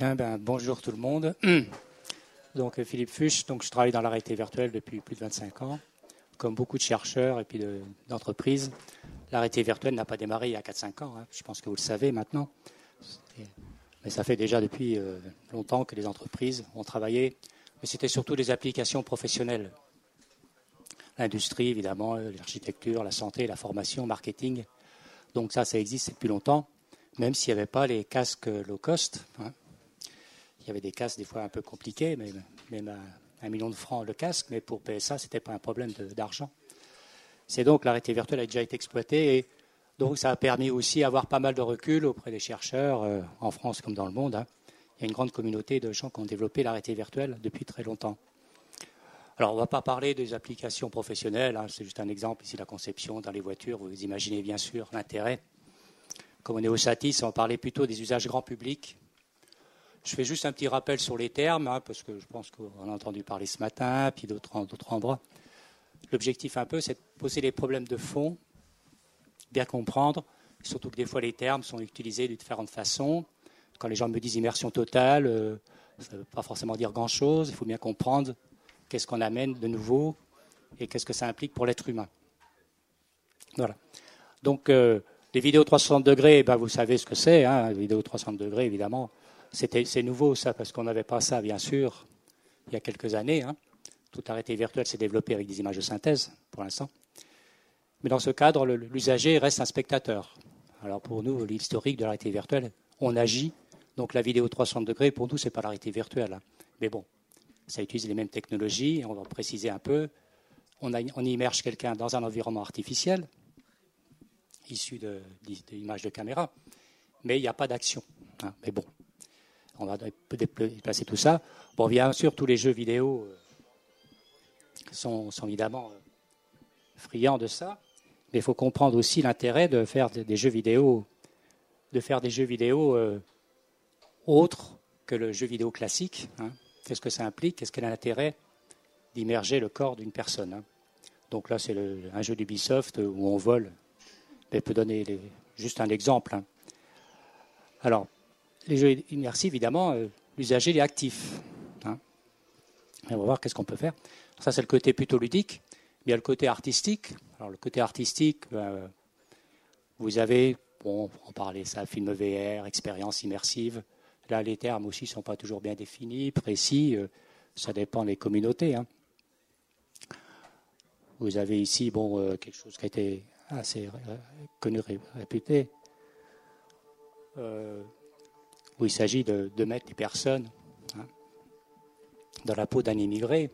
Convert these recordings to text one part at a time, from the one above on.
Bien, ben, bonjour tout le monde. Donc euh, Philippe Fuchs, donc je travaille dans la réalité virtuelle depuis plus de 25 ans. Comme beaucoup de chercheurs et puis d'entreprises, la réalité virtuelle n'a pas démarré il y a 4-5 ans. Hein. Je pense que vous le savez maintenant. Mais ça fait déjà depuis euh, longtemps que les entreprises ont travaillé. Mais c'était surtout des applications professionnelles. L'industrie, évidemment, l'architecture, la santé, la formation, marketing. Donc ça, ça existe depuis longtemps, même s'il n'y avait pas les casques low cost. Hein. Il y avait des casques des fois un peu compliqués, même un million de francs le casque, mais pour PSA, ce n'était pas un problème d'argent. C'est donc la réalité virtuelle a déjà été exploitée et donc ça a permis aussi d'avoir pas mal de recul auprès des chercheurs euh, en France comme dans le monde. Hein. Il y a une grande communauté de gens qui ont développé la réalité virtuelle depuis très longtemps. Alors, on ne va pas parler des applications professionnelles, hein. c'est juste un exemple ici, la conception dans les voitures. Vous imaginez bien sûr l'intérêt. Comme on est au SATIS, on parler plutôt des usages grand public. Je fais juste un petit rappel sur les termes, hein, parce que je pense qu'on a entendu parler ce matin, puis d'autres endroits. L'objectif un peu, c'est de poser les problèmes de fond, bien comprendre, surtout que des fois les termes sont utilisés de différentes façons. Quand les gens me disent immersion totale, euh, ça ne veut pas forcément dire grand-chose, il faut bien comprendre qu'est-ce qu'on amène de nouveau et qu'est-ce que ça implique pour l'être humain. Voilà. Donc, euh, les vidéos 360 degrés, ben, vous savez ce que c'est, hein, les vidéos 360 degrés, évidemment c'est nouveau ça, parce qu'on n'avait pas ça, bien sûr, il y a quelques années. Hein. Tout arrêté virtuel s'est développé avec des images de synthèse, pour l'instant. Mais dans ce cadre, l'usager reste un spectateur. Alors pour nous, l'historique de la réalité virtuelle, on agit. Donc la vidéo 360 degrés, pour nous, ce n'est pas la réalité virtuelle. Hein. Mais bon, ça utilise les mêmes technologies. On va préciser un peu. On, immerge quelqu'un dans un environnement artificiel, issu d'images de, de caméra, mais il n'y a pas d'action. Hein. Mais bon, on va déplacer tout ça. Bon, bien sûr, tous les jeux vidéo euh, sont, évidemment euh, friands de ça, mais il faut comprendre aussi l'intérêt de faire des jeux vidéo, de faire des jeux vidéo euh, autres que le jeu vidéo classique. Hein. Qu'est-ce que ça implique Qu'est-ce qu'elle a l'intérêt d'immerger le corps d'une personne hein. Donc là, c'est un jeu d'Ubisoft où on vole. Mais je peux donner juste un exemple. Hein. Alors, les jeux immersifs, évidemment, euh, l'usager est actif. Hein. on va voir qu'est-ce qu'on peut faire. Ça, c'est le côté plutôt ludique. il y a le côté artistique. Alors, le côté artistique, ben, vous avez, bon, on parlait ça, film VR, expérience immersive. Là, les termes aussi ne sont pas toujours bien définis, précis. Euh, ça dépend des communautés. Hein. Vous avez ici, bon, euh, quelque chose qui a été assez connu, réputé où il s'agit de, mettre des personnes hein, dans la peau d'un immigré.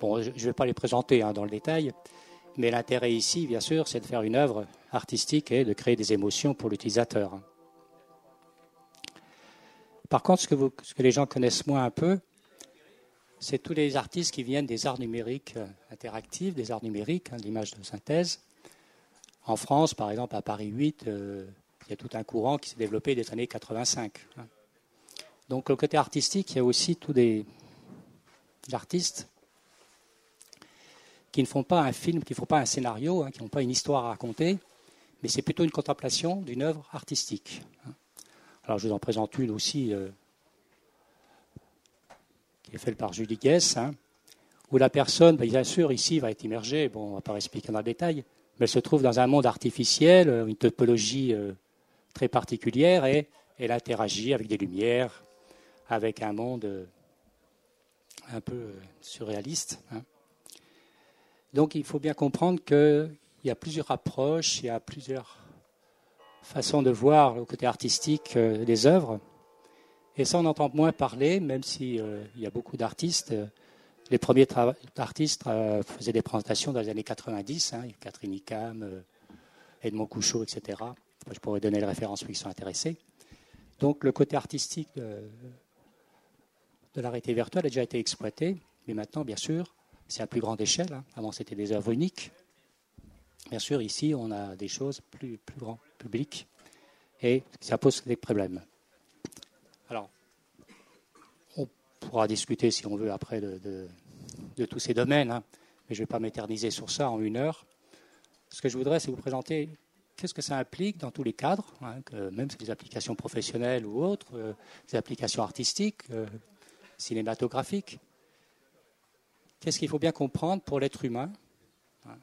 Bon, je ne vais pas les présenter hein, dans le détail, mais l'intérêt ici, bien sûr, c'est de faire une œuvre artistique et de créer des émotions pour l'utilisateur. Par contre, ce que, les gens connaissent moins un peu, c'est tous les artistes qui viennent des arts numériques euh, interactifs, des arts numériques, hein, l'image de synthèse. En France, par exemple, à Paris 8, euh, il y a tout un courant qui s'est développé des années 85. Donc, le côté artistique, il y a aussi tous des artistes qui ne font pas un film, qui ne font pas un scénario, hein, qui n'ont pas une histoire à raconter, mais c'est plutôt une contemplation d'une œuvre artistique. Hein. Alors, je vous en présente une aussi, euh, qui est faite par Julie Guess, hein, où la personne, ben, bien sûr, ici, va être immergée, bon, on ne va pas expliquer dans le détail, mais elle se trouve dans un monde artificiel, euh, une topologie euh, très particulière, et elle interagit avec des lumières, avec un monde euh, un peu euh, surréaliste. Hein. Donc il faut bien comprendre qu'il y a plusieurs approches, il y a plusieurs façons de voir le côté artistique euh, des œuvres. Et ça, on entend moins parler, même s'il y a beaucoup d'artistes. Les premiers artistes faisaient des présentations dans les années 90, hein, Catherine Icam, Edmond Couchot, etc. Je pourrais donner les références pour qui sont intéressés. Donc le côté artistique de la réalité virtuelle a déjà été exploité, mais maintenant, bien sûr, c'est à plus grande échelle. Hein. Avant, c'était des œuvres uniques. Bien sûr, ici, on a des choses plus, plus grand public, et ça pose des problèmes. Alors, on pourra discuter, si on veut, après de, tous ces domaines, hein, mais je ne vais pas m'éterniser sur ça en une heure. Ce que je voudrais, c'est vous présenter qu'est-ce que ça implique dans tous les cadres, hein, même si des applications professionnelles ou autres, euh, des applications artistiques, euh, cinématographiques. Qu'est-ce qu'il faut bien comprendre pour l'être humain hein,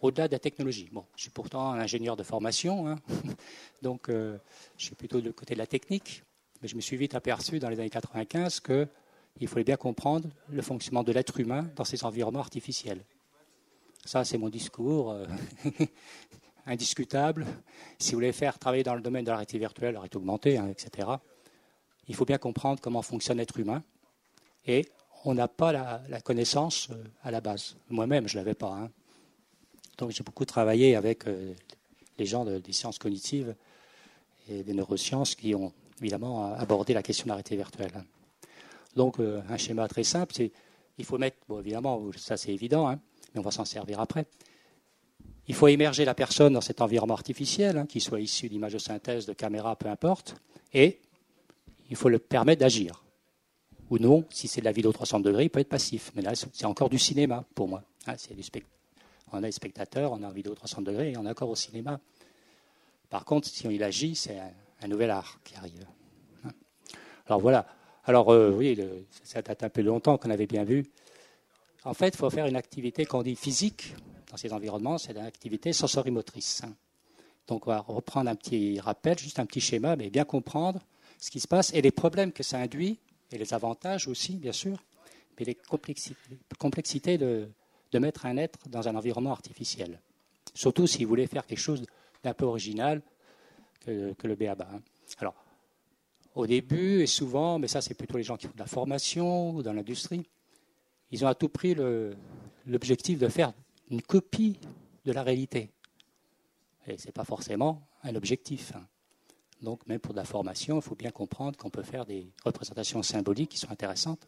au-delà de la technologie? Bon, je suis pourtant ingénieur de formation, hein, donc je suis plutôt du côté de la technique, mais je me suis vite aperçu dans les années 95 qu'il fallait bien comprendre le fonctionnement de l'être humain dans ces environnements artificiels. Ça, c'est mon discours euh, indiscutable. Si vous voulez faire travailler dans le domaine de la réalité virtuelle, la réalité augmentée, hein, etc., il faut bien comprendre comment fonctionne l'être humain. Et on n'a pas la, connaissance euh, à la base. Moi-même, je ne l'avais pas. Hein. Donc j'ai beaucoup travaillé avec euh, les gens des sciences cognitives et des neurosciences qui ont évidemment abordé la question de la réalité virtuelle. Donc un schéma très simple, c'est il faut mettre, bon évidemment, ça c'est évident, hein, on va s'en servir après. Il faut émerger la personne dans cet environnement artificiel, hein, qu'il soit issu d'images de synthèse, de caméra, peu importe, et il faut le permettre d'agir. Ou non, si c'est de la vidéo 300 degrés, il peut être passif. Mais là, c'est encore du cinéma pour moi. Hein, on a des spectateurs, on a une vidéo 300 degrés et on est encore au cinéma. Par contre, si il agit, c'est un, nouvel art qui arrive. Hein. Alors voilà. Alors euh, oui, ça date un peu longtemps qu'on avait bien vu en fait, il faut faire une activité qu'on dit physique dans ces environnements, c'est une activité sensorimotrice. Donc on va reprendre un petit rappel, juste un petit schéma, mais bien comprendre ce qui se passe et les problèmes que ça induit, et les avantages aussi, bien sûr, mais les complexités, de, mettre un être dans un environnement artificiel. Surtout si vous voulez faire quelque chose d'un peu original que, le BABA. Hein. Alors, au début et souvent, mais ça c'est plutôt les gens qui font de la formation ou dans l'industrie, ils ont à tout prix l'objectif de faire une copie de la réalité. Et ce n'est pas forcément un objectif. Hein. Donc, même pour de la formation, il faut bien comprendre qu'on peut faire des représentations symboliques qui sont intéressantes.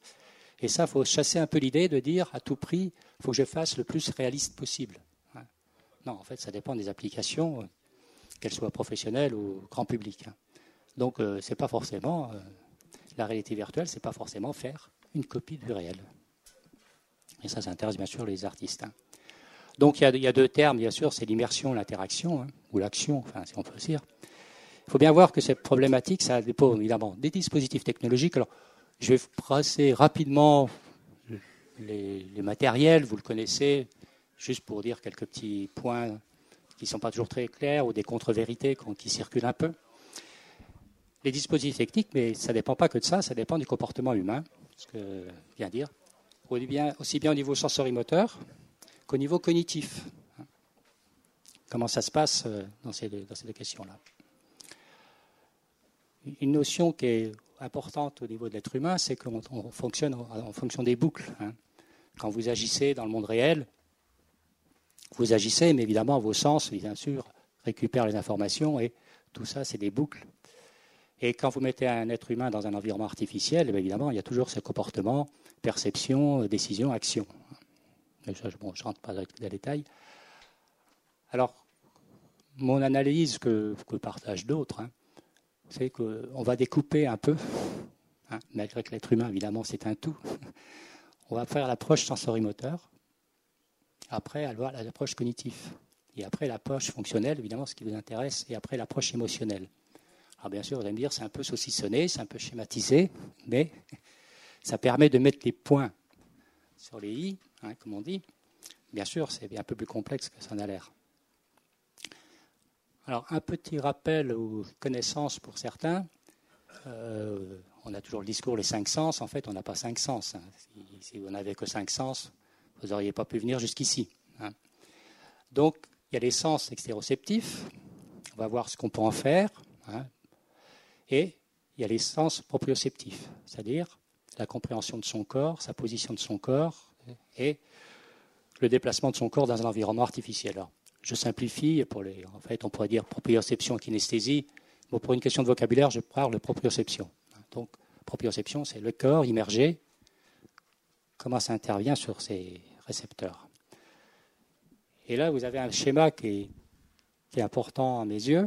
Et ça, il faut chasser un peu l'idée de dire à tout prix, il faut que je fasse le plus réaliste possible. Hein. Non, en fait, ça dépend des applications, euh, qu'elles soient professionnelles ou grand public. Hein. Donc, euh, c'est pas forcément euh, la réalité virtuelle, c'est pas forcément faire une copie du réel. Et ça, ça intéresse bien sûr les artistes. Hein. Donc il y, a, deux termes, bien sûr, c'est l'immersion, l'interaction, ou l'action, enfin, si on peut dire. Il faut bien voir que cette problématique, ça dépend évidemment des dispositifs technologiques. Alors, je vais passer rapidement les, matériels, vous le connaissez, juste pour dire quelques petits points qui ne sont pas toujours très clairs ou des contre-vérités qui circulent un peu. Les dispositifs techniques, mais ça ne dépend pas que de ça, ça dépend du comportement humain, ce que je viens dire aussi bien au niveau sensorimoteur qu'au niveau cognitif. Comment ça se passe euh, dans ces deux, questions-là Une notion qui est importante au niveau de l'être humain, c'est qu'on fonctionne en fonction des boucles. Hein. Quand vous agissez dans le monde réel, vous agissez, mais évidemment, vos sens, bien sûr, récupèrent les informations et tout ça, c'est des boucles. Et quand vous mettez un être humain dans un environnement artificiel, eh évidemment, il y a toujours ce comportement perception, décision, action. je ne rentre pas dans les détails. Alors, mon analyse que, que partagent d'autres, hein, c'est qu'on va découper un peu, hein, malgré que l'être humain, évidemment, c'est un tout. On va faire l'approche sensorimoteur, après avoir l'approche cognitive, et après l'approche fonctionnelle, évidemment, ce qui vous intéresse, et après l'approche émotionnelle. Alors bien sûr, vous allez me dire, c'est un peu saucissonné, c'est un peu schématisé, mais ça permet de mettre les points sur les i, hein, comme on dit. Bien sûr, c'est un peu plus complexe que ça n'a l'air. Alors, un petit rappel aux connaissances pour certains. Euh, on a toujours le discours les cinq sens. En fait, on n'a pas cinq sens. Hein. Si, vous n'avez que cinq sens, vous n'auriez pas pu venir jusqu'ici. Hein. Donc, il y a les sens extéroceptifs. On va voir ce qu'on peut en faire. Et il y a les sens proprioceptifs, c'est-à-dire la compréhension de son corps, sa position de son corps et le déplacement de son corps dans un environnement artificiel. Je simplifie, pour les, en fait, on pourrait dire proprioception, kinesthésie. Bon, pour une question de vocabulaire, je parle de proprioception. Donc, proprioception, c'est le corps immergé, comment ça intervient sur ces récepteurs. Et là, vous avez un schéma qui est, important à mes yeux.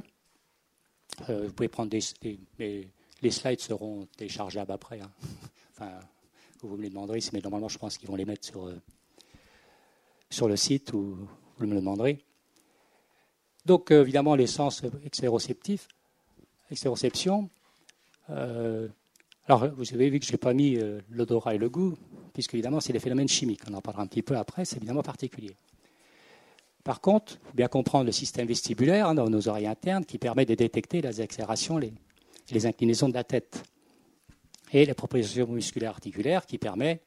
Euh, vous pouvez prendre des, les slides seront téléchargeables après. Hein vous me les demanderez, mais normalement, je pense qu'ils vont les mettre sur, euh, sur le site ou vous me le demanderez. Donc, euh, évidemment, les sens extéroceptifs, extéroception. Euh, alors, vous avez vu que je n'ai pas mis euh, l'odorat et le goût, puisque évidemment, c'est des phénomènes chimiques. On en parlera un petit peu après, c'est évidemment particulier. Par contre, il faut bien comprendre le système vestibulaire hein, dans nos oreilles internes qui permet de détecter les accélérations, les, les inclinaisons de la tête. Et la proposition musculaire articulaire qui permet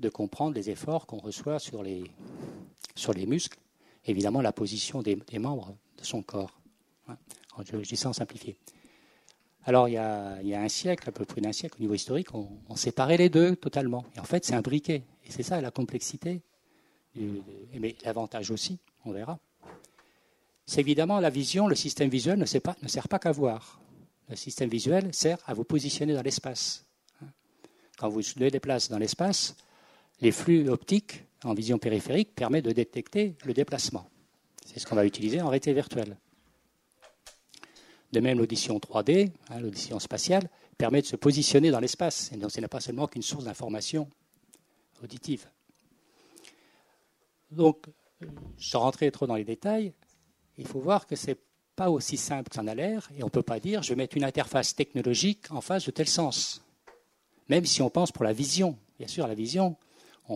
de comprendre les efforts qu'on reçoit sur les, sur les muscles, évidemment la position des, membres de son corps. Hein, je, dis ça en simplifié. Alors, il y, a, un siècle, à peu près d'un siècle, au niveau historique, on, séparait les deux totalement. Et en fait, c'est un briquet. Et c'est ça la complexité. mais l'avantage aussi, on verra. C'est évidemment la vision, le système visuel ne, sert pas qu'à voir. Le système visuel sert à vous positionner dans l'espace. Quand vous vous déplacez dans l'espace, les flux optiques en vision périphérique permettent de détecter le déplacement. C'est ce qu'on va utiliser en réalité virtuelle. De même, l'audition 3D, hein, l'audition spatiale, permet de se positionner dans l'espace. Donc, ce n'est pas seulement qu'une source d'information auditive. Donc, sans rentrer trop dans les détails, il faut voir que ce n'est pas aussi simple que ça en a l'air, et on ne peut pas dire je vais mettre une interface technologique en face de tel sens. Même si on pense pour la vision. Bien sûr, la vision,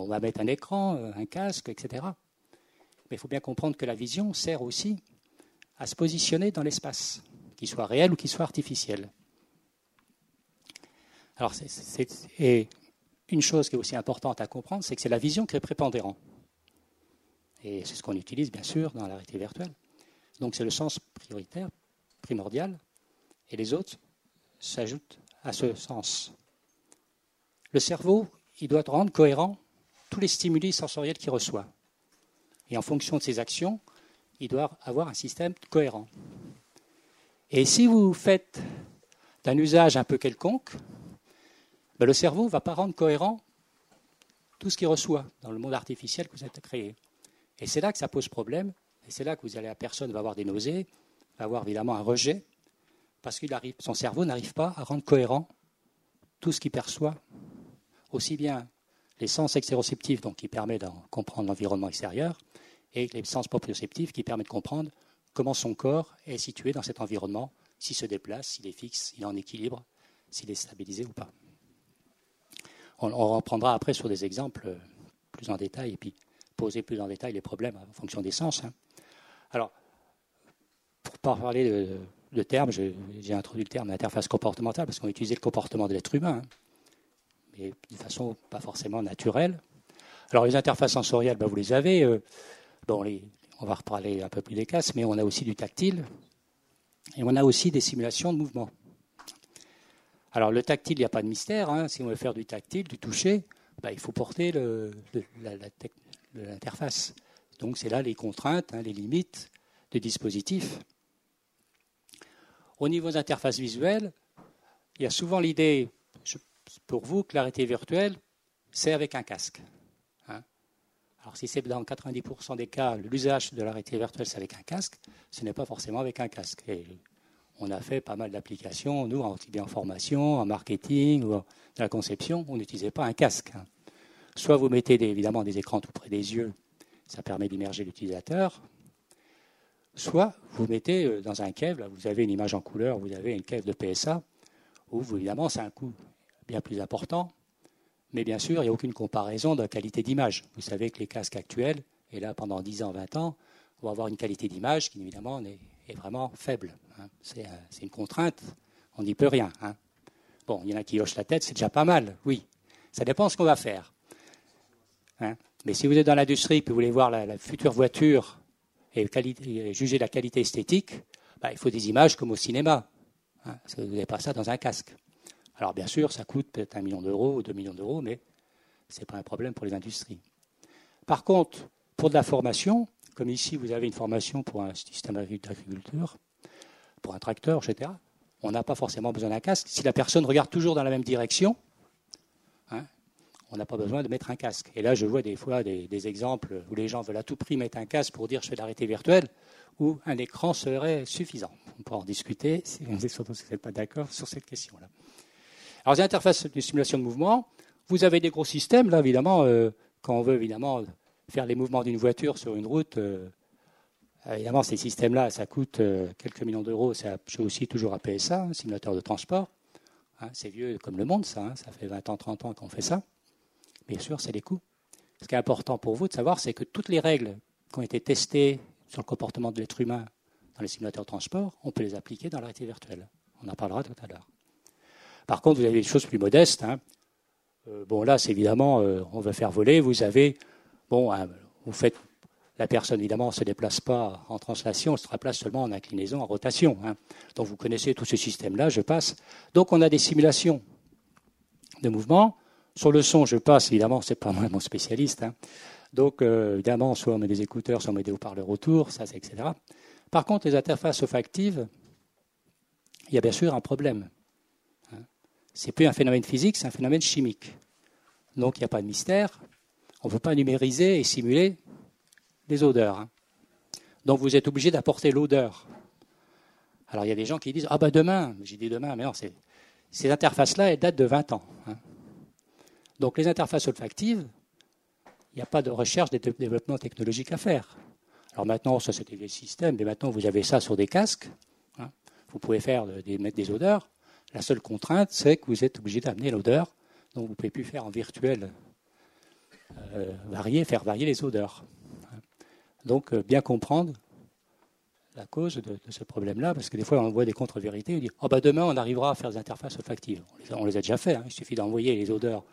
on va mettre un écran, euh, un casque, etc. Mais il faut bien comprendre que la vision sert aussi à se positionner dans l'espace qu'il soit réel ou qu'il soit artificiel. Alors, et une chose qui est aussi importante à comprendre, c'est que c'est la vision qui est prépondérante. Et c'est ce qu'on utilise, bien sûr, dans la réalité virtuelle. Donc, c'est le sens prioritaire, primordial, et les autres s'ajoutent à ce sens. Le cerveau, il doit rendre cohérent les stimuli sensoriels qu'il reçoit. Et en fonction de ses actions, il doit avoir un système cohérent. Et si vous faites d'un usage un peu quelconque, ben, le cerveau ne va pas rendre cohérent tout ce qu'il reçoit dans le monde artificiel que vous avez créé. Et c'est là que ça pose problème, et c'est là que vous allez, la personne va avoir des nausées, va avoir évidemment un rejet, parce que son cerveau n'arrive pas à rendre cohérent tout ce qu'il perçoit, aussi bien les sens extéroceptifs, donc qui permettent de comprendre l'environnement extérieur, et les sens proprioceptifs qui permettent de comprendre comment son corps est situé dans cet environnement, s'il se déplace, s'il est fixe, s'il est en équilibre, s'il est stabilisé ou pas. On, reprendra après sur des exemples plus en détail et puis poser plus en détail les problèmes en fonction des sens. Hein. Alors, pour parler de, termes, j'ai introduit le terme d'interface comportementale parce qu'on utilisait le comportement de l'être humain, hein, mais de façon pas forcément naturelle. Alors, les interfaces sensorielles, ben, vous les avez. Euh, on va reparler un peu plus des casques, mais on a aussi du tactile et on a aussi des simulations de mouvement. Alors le tactile, il n'y a pas de mystère. Hein. Si on veut faire du tactile, du toucher, bah, il faut porter l'interface. Donc c'est là les contraintes, hein, les limites du dispositif. Au niveau des interfaces visuelles, il y a souvent l'idée pour vous que l'arrêté virtuel, c'est avec un casque. Alors si c'est dans 90% des cas, l'usage de la réalité virtuelle, c'est avec un casque, ce n'est pas forcément avec un casque. Et on a fait pas mal d'applications, nous, en, en formation, en marketing ou dans la conception, on n'utilisait pas un casque. Hein. Soit vous mettez évidemment des écrans tout près des yeux, ça permet d'immerger l'utilisateur, soit vous mettez euh, dans un cave, vous avez une image en couleur, vous avez une cave de PSA, où évidemment c'est un coût bien plus important, mais bien sûr, il n'y a aucune comparaison de qualité d'image. Vous savez que les casques actuels, et là pendant 10 ans, 20 ans, vont avoir une qualité d'image qui évidemment est, vraiment faible. Hein. Euh, c'est une contrainte, on n'y peut rien. Hein. Bon, il y en a qui hochent la tête, c'est déjà pas mal, oui. Ça dépend de ce qu'on va faire. Hein. Mais si vous êtes dans l'industrie et que vous voulez voir la, future voiture et, juger la qualité esthétique, bah, il faut des images comme au cinéma. Parce que vous n'avez pas ça dans un casque. Alors bien sûr, ça coûte peut-être un million d'euros ou deux millions d'euros, mais ce n'est pas un problème pour les industries. Par contre, pour de la formation, comme ici vous avez une formation pour un système d'agriculture, pour un tracteur, etc., on n'a pas forcément besoin d'un casque. Si la personne regarde toujours dans la même direction, hein, on n'a pas besoin de mettre un casque. Et là, je vois des fois des, exemples où les gens veulent à tout prix mettre un casque pour dire je fais de l'arrêté virtuelle, où un écran serait suffisant. On pourra en discuter, si vous n'êtes pas d'accord sur cette question-là. Alors, les interfaces de simulation de mouvement, vous avez des gros systèmes, là, évidemment, euh, quand on veut évidemment faire les mouvements d'une voiture sur une route, euh, évidemment, ces systèmes-là, ça coûte quelques millions d'euros. C'est aussi toujours à PSA, un simulateur de transport. Hein, c'est vieux comme le monde, ça. Hein. ça fait 20 ans, 30 ans qu'on fait ça. Bien sûr, c'est des coûts. Ce qui est important pour vous de savoir, c'est que toutes les règles qui ont été testées sur le comportement de l'être humain dans les simulateurs de transport, on peut les appliquer dans la réalité virtuelle. On en parlera tout à l'heure. Par contre, vous avez des choses plus modestes. Hein. Euh, bon, là, c'est évidemment, euh, on veut faire voler. Vous avez, bon, vous faites, la personne évidemment ne se déplace pas en translation, elle se déplace seulement en inclinaison, en rotation. Donc vous connaissez tout ce système-là, je passe. Donc on a des simulations de mouvement. Sur le son, je passe, évidemment, ce n'est pas moi mon spécialiste. Hein. Donc, euh, évidemment, soit on met des écouteurs, soit on met des haut-parleurs autour, ça, c'est etc. Par contre, les interfaces olfactives, il y a bien sûr un problème. Hein. Ce n'est plus un phénomène physique, c'est un phénomène chimique. Donc, il n'y a pas de mystère. On ne peut pas numériser et simuler les odeurs. Hein. Donc, vous êtes obligé d'apporter l'odeur. Alors, il y a des gens qui disent Ah, ben demain, j'ai dit demain, mais non, ces interfaces-là, elles datent de 20 ans. Donc les interfaces olfactives, il n'y a pas de recherche de développement technologique à faire. Alors maintenant, ça c'était des systèmes, mais maintenant vous avez ça sur des casques. Hein. Vous pouvez faire des, mettre des odeurs. La seule contrainte, c'est que vous êtes obligé d'amener l'odeur. Donc vous ne pouvez plus faire en virtuel euh, varier, faire varier les odeurs. Donc euh, bien comprendre la cause de, ce problème-là, parce que des fois on voit des contre-vérités, on dit oh, bah, demain on arrivera à faire des interfaces olfactives. On les a, déjà fait, hein. il suffit d'envoyer les odeurs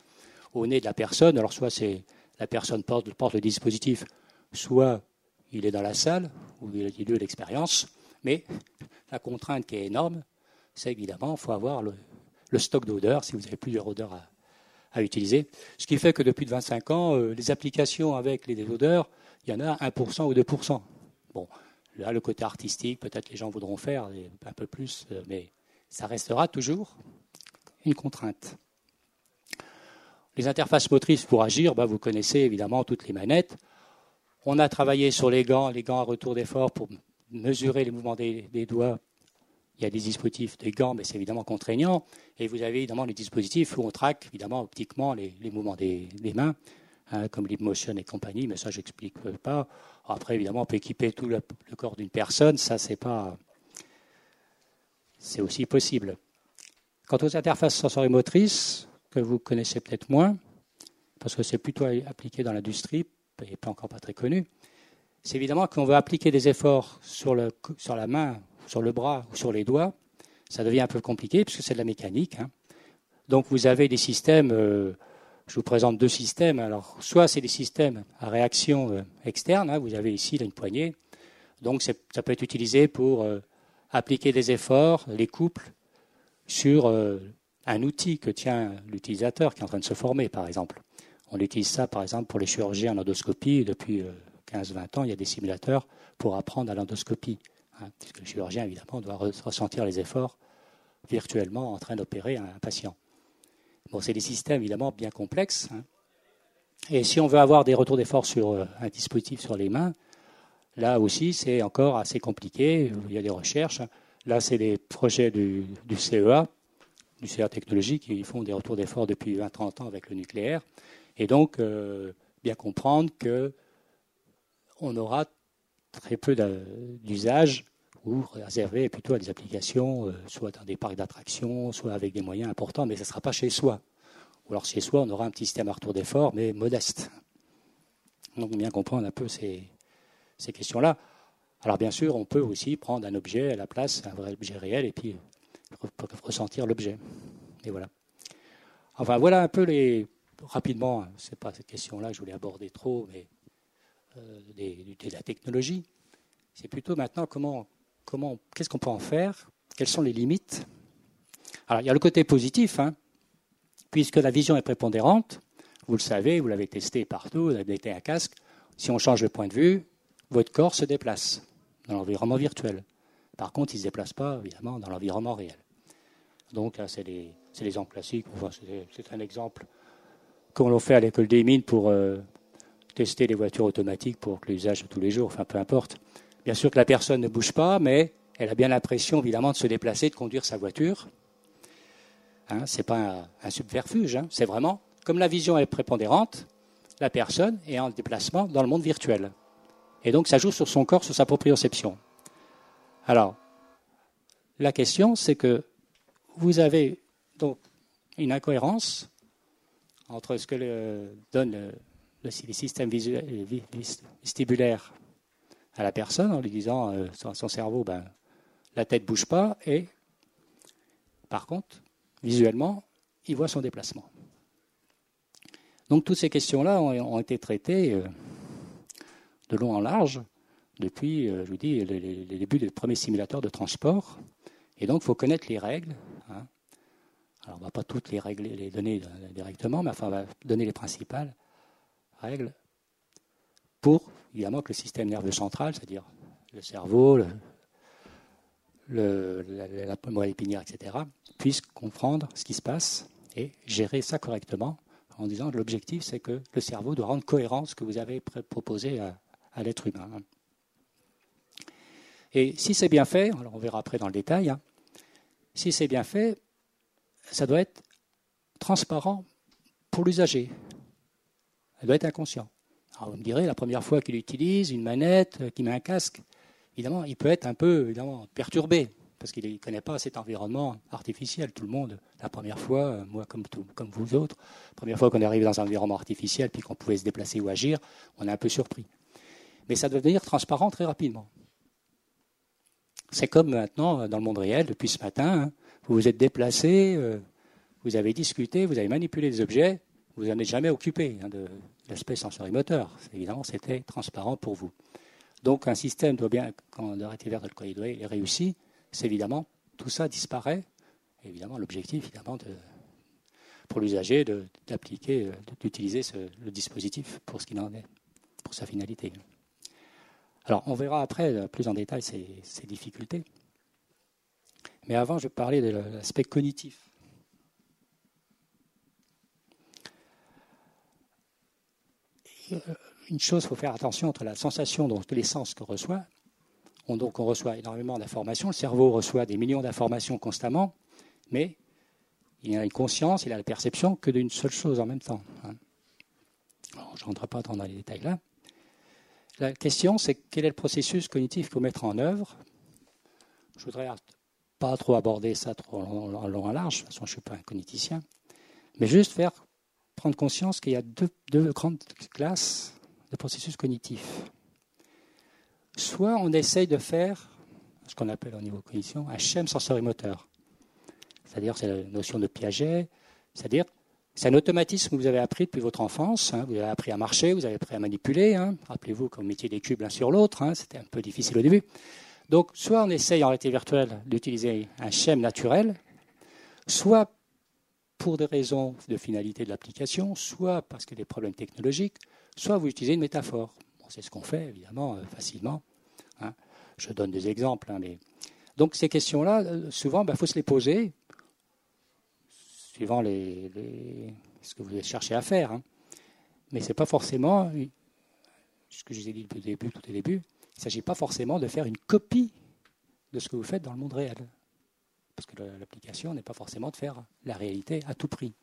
au nez de la personne. Alors soit c'est la personne porte, porte, le dispositif, soit il est dans la salle où il a lieu l'expérience. Mais la contrainte qui est énorme, c'est évidemment qu'il faut avoir le, stock d'odeurs si vous avez plusieurs odeurs à, utiliser. Ce qui fait que depuis 25 ans, euh, les applications avec les odeurs, il y en a 1% ou 2%. Bon, là, le côté artistique, peut-être les gens voudront faire un peu plus, euh, mais ça restera toujours une contrainte. Les interfaces motrices pour agir, bah, vous connaissez évidemment toutes les manettes. On a travaillé sur les gants, les gants à retour d'effort pour mesurer les mouvements des, doigts. Il y a des dispositifs des gants, mais c'est évidemment contraignant. Et vous avez évidemment les dispositifs où on traque évidemment optiquement les, mouvements des, mains, hein, comme l'Imotion et compagnie, mais ça, je n'explique pas. Après, évidemment, on peut équiper tout le, le corps d'une personne, ça, c'est pas. C'est aussi possible. Quant aux interfaces sensorimotrices, que vous connaissez peut-être moins, parce que c'est plutôt appliqué dans l'industrie et pas encore pas très connu, c'est évidemment qu'on veut appliquer des efforts sur, le, sur la main, sur le bras ou sur les doigts. Ça devient un peu compliqué puisque c'est de la mécanique. Hein. Donc vous avez des systèmes, euh, je vous présente deux systèmes. Alors soit c'est des systèmes à réaction euh, externe, hein. vous avez ici une poignée. Donc ça peut être utilisé pour euh, appliquer des efforts, les couples, sur un outil que tient l'utilisateur qui est en train de se former, par exemple. On utilise ça, par exemple, pour les chirurgiens en endoscopie. Depuis 15-20 euh, ans, il y a des simulateurs pour apprendre à l'endoscopie. Hein, puisque le chirurgien, évidemment, doit ressentir les efforts virtuellement en train d'opérer un patient. Bon, c'est des systèmes, évidemment, bien complexes. Hein. Et si on veut avoir des retours d'efforts sur euh, un dispositif sur les mains, là aussi, c'est encore assez compliqué. Il y a des recherches. Là, c'est les projets du CEA du CEA technologique, ils font des retours d'efforts depuis 20-30 ans avec le nucléaire. Et donc, euh, bien comprendre qu'on aura très peu d'usage ou réservé plutôt à des applications, euh, soit dans des parcs d'attractions, soit avec des moyens importants, mais ce ne sera pas chez soi. Ou alors chez soi, on aura un petit système à retour d'effort, mais modeste. Donc bien comprendre un peu ces, ces questions-là. Alors bien sûr, on peut aussi prendre un objet à la place, un vrai objet réel, et puis ressentir l'objet. Et voilà. Enfin, voilà un peu les. Rapidement, c'est pas cette question-là que je voulais aborder trop, mais euh, de la technologie. C'est plutôt maintenant comment, comment, qu'est-ce qu'on peut en faire, quelles sont les limites. Alors, il y a le côté positif, hein, puisque la vision est prépondérante. Vous le savez, vous l'avez testé partout, vous avez été un casque. Si on change de point de vue, votre corps se déplace dans l'environnement virtuel. Par contre, il ne se déplace pas, évidemment, dans l'environnement réel. Donc, c'est l'exemple classique. c'est un exemple qu'on l'a fait à l'école des mines pour euh, tester les voitures automatiques pour l'usage de tous les jours, enfin peu importe. Bien sûr que la personne ne bouge pas, mais elle a bien l'impression, évidemment, de se déplacer, de conduire sa voiture. Hein, ce n'est pas un, subterfuge, hein. c'est vraiment, comme la vision est prépondérante, la personne est en déplacement dans le monde virtuel. Et donc, ça joue sur son corps, sur sa proprioception. Alors, la question, c'est que vous avez donc une incohérence entre ce que donne le, les systèmes vestibulaires à la personne en lui disant euh, son, cerveau, ben, la tête bouge pas, et par contre, visuellement, il voit son déplacement. Donc toutes ces questions-là ont, été traitées euh, de long en large depuis, euh, je vous dis, les, débuts des premiers simulateurs de transport. Et donc, il faut connaître les règles. Hein. Alors, on ne va pas toutes les règles les donner directement, mais enfin, on va donner les principales règles pour, évidemment, que le système nerveux central, c'est-à-dire le cerveau, la, moelle épinière, etc., puisse comprendre ce qui se passe et gérer ça correctement en disant que l'objectif, c'est que le cerveau doit rendre cohérent ce que vous avez proposé à, l'être humain. Et si c'est bien fait, alors on verra après dans le détail, hein, si c'est bien fait, ça doit être transparent pour l'usager. Ça doit être inconscient. Alors vous me direz, la première fois qu'il utilise une manette, euh, qu'il met un casque, évidemment, il peut être un peu perturbé, parce qu'il ne connaît pas cet environnement artificiel. Tout le monde, la première fois, euh, moi comme, comme vous autres, la première fois qu'on est arrivé dans un environnement artificiel, puis qu'on pouvait se déplacer ou agir, on est un peu surpris. Mais ça doit devenir transparent très rapidement. C'est comme maintenant euh, dans le monde réel, depuis ce matin, hein, vous vous êtes déplacé, vous avez discuté, vous avez manipulé des objets, vous n'en êtes jamais occupé hein, de, l'aspect sensorimoteur. Évidemment, c'était transparent pour vous. Donc, un système doit bien, quand le rétiver de colloïdoïde est réussi, c'est évidemment, tout ça disparaît. évidemment, l'objectif, évidemment, de, pour l'usager, d'appliquer, d'utiliser le dispositif pour ce qu'il en est, pour sa finalité. Alors, on verra après plus en détail ces, difficultés. Mais avant, je parler de l'aspect cognitif. Une chose, il faut faire attention entre la sensation, donc les sens qu'on reçoit. On, donc on reçoit énormément d'informations, le cerveau reçoit des millions d'informations constamment, mais il a une conscience, il a la perception que d'une seule chose en même temps. Hein. je ne rentre pas dans les détails là. La question, c'est quel est le processus cognitif qu'il faut mettre en œuvre? Je voudrais pas trop aborder ça trop en long, et large, de toute façon je ne suis pas un cogniticien, mais juste faire prendre conscience qu'il y a deux, grandes classes de processus cognitifs. Soit on essaye de faire ce qu'on appelle au niveau cognition un schème sensorimoteur. C'est-à-dire, c'est la notion de Piaget, c'est-à-dire, c'est un automatisme que vous avez appris depuis votre enfance. Hein. vous avez appris à marcher, vous avez appris à manipuler. Hein. Rappelez-vous quand vous mettiez des cubes l'un sur l'autre, hein. c'était un peu difficile au début. Donc, soit on essaye en réalité virtuelle d'utiliser un schème naturel, soit pour des raisons de finalité de l'application, soit parce qu'il y a des problèmes technologiques, soit vous utilisez une métaphore. c'est ce qu'on fait, évidemment, euh, facilement. Hein. Je donne des exemples. Hein. Donc ces questions-là, euh, souvent, il bah, faut se les poser, suivant ce que vous cherchez à faire. Hein. Mais ce n'est pas forcément, ce que je vous ai dit au début, tout au début, il ne s'agit pas forcément de faire une copie de ce que vous faites dans le monde réel parce que l'application n'est pas forcément de faire la réalité à tout prix.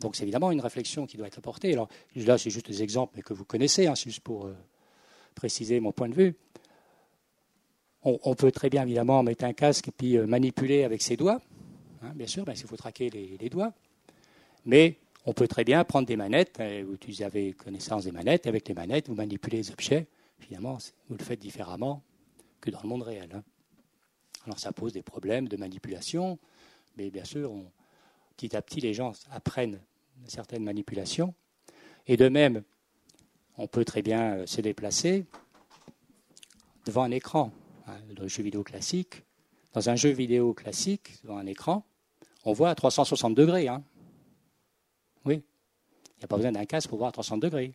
Donc c'est évidemment une réflexion qui doit être apportée. Alors là, c'est juste des exemples que vous connaissez, hein, juste pour euh, préciser mon point de vue. On, peut très bien évidemment mettre un casque et puis euh, manipuler avec ses doigts, hein, bien sûr, ben, il faut traquer les, doigts. Mais on peut très bien prendre des manettes, euh, vous avez connaissance des manettes, et avec les manettes, vous manipulez les objets. Finalement, vous le faites différemment que dans le monde réel. Alors ça pose des problèmes de manipulation, mais bien sûr, petit à petit, les gens apprennent certaines manipulations. Et de même, on peut très bien euh, se déplacer devant un écran. Hein, dans le jeu vidéo classique, dans un jeu vidéo classique, devant un écran, on voit à 360 degrés. Hein. Oui, il n'y a pas besoin d'un casque pour voir à 360 degrés.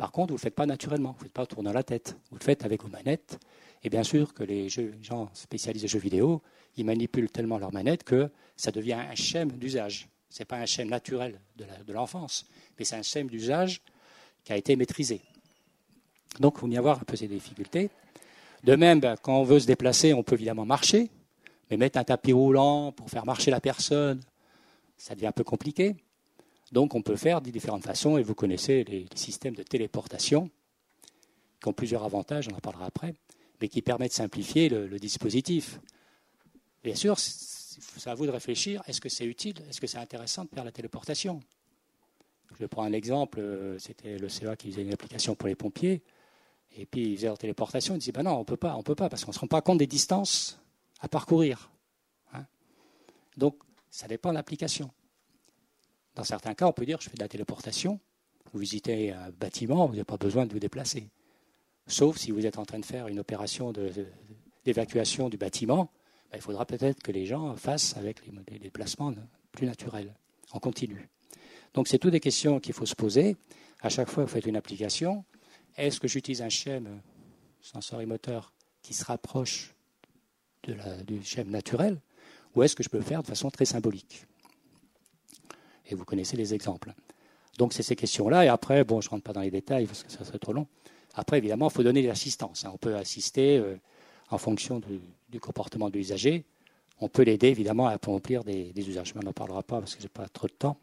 Par contre, vous ne le faites pas naturellement, vous ne faites pas tourner la tête. Vous le faites avec vos manettes et bien sûr que les gens spécialisés de jeux vidéo, ils manipulent tellement leur manette que ça devient un schème d'usage. Ce n'est pas un schème naturel de l'enfance, mais c'est un schème d'usage qui a été maîtrisé. Donc, il faut y avoir un peu ces difficultés. De même, ben, quand on veut se déplacer, on peut évidemment marcher, mais mettre un tapis roulant pour faire marcher la personne, ça devient un peu compliqué. Donc, on peut faire de différentes façons, et vous connaissez les systèmes de téléportation qui ont plusieurs avantages, on en parlera après, mais qui permettent de simplifier le, dispositif. Bien sûr, c'est à vous de réfléchir, est-ce que c'est utile, est-ce que c'est intéressant de faire la téléportation? Je prends un exemple, euh, c'était le CEA qui faisait une application pour les pompiers, et puis il faisait la téléportation, il disait, ben non, on ne peut pas, on peut pas, parce qu'on ne se rend pas compte des distances à parcourir. Hein. Donc, ça dépend de l'application. Dans certains cas, on peut dire, je fais de la téléportation, vous visitez un bâtiment, vous n'avez pas besoin de vous déplacer. Sauf si vous êtes en train de faire une opération d'évacuation du bâtiment, ben, il faudra peut-être que les gens fassent avec les, déplacements plus naturels, en continu. Donc c'est toutes des questions qu'il faut se poser. À chaque fois que vous faites une application, est-ce que j'utilise un schème sensorimoteur qui se rapproche du schème naturel ou est-ce que je peux le faire de façon très symbolique? Et vous connaissez les exemples. Donc c'est ces questions-là. Et après, bon, je ne rentre pas dans les détails parce que ça serait trop long. Après, évidemment, il faut donner de l'assistance. Hein. On peut assister euh, en fonction du, comportement de l'usager. On peut l'aider, évidemment, à accomplir des, usages. Mais on n'en parlera pas parce que je n'ai pas trop de temps.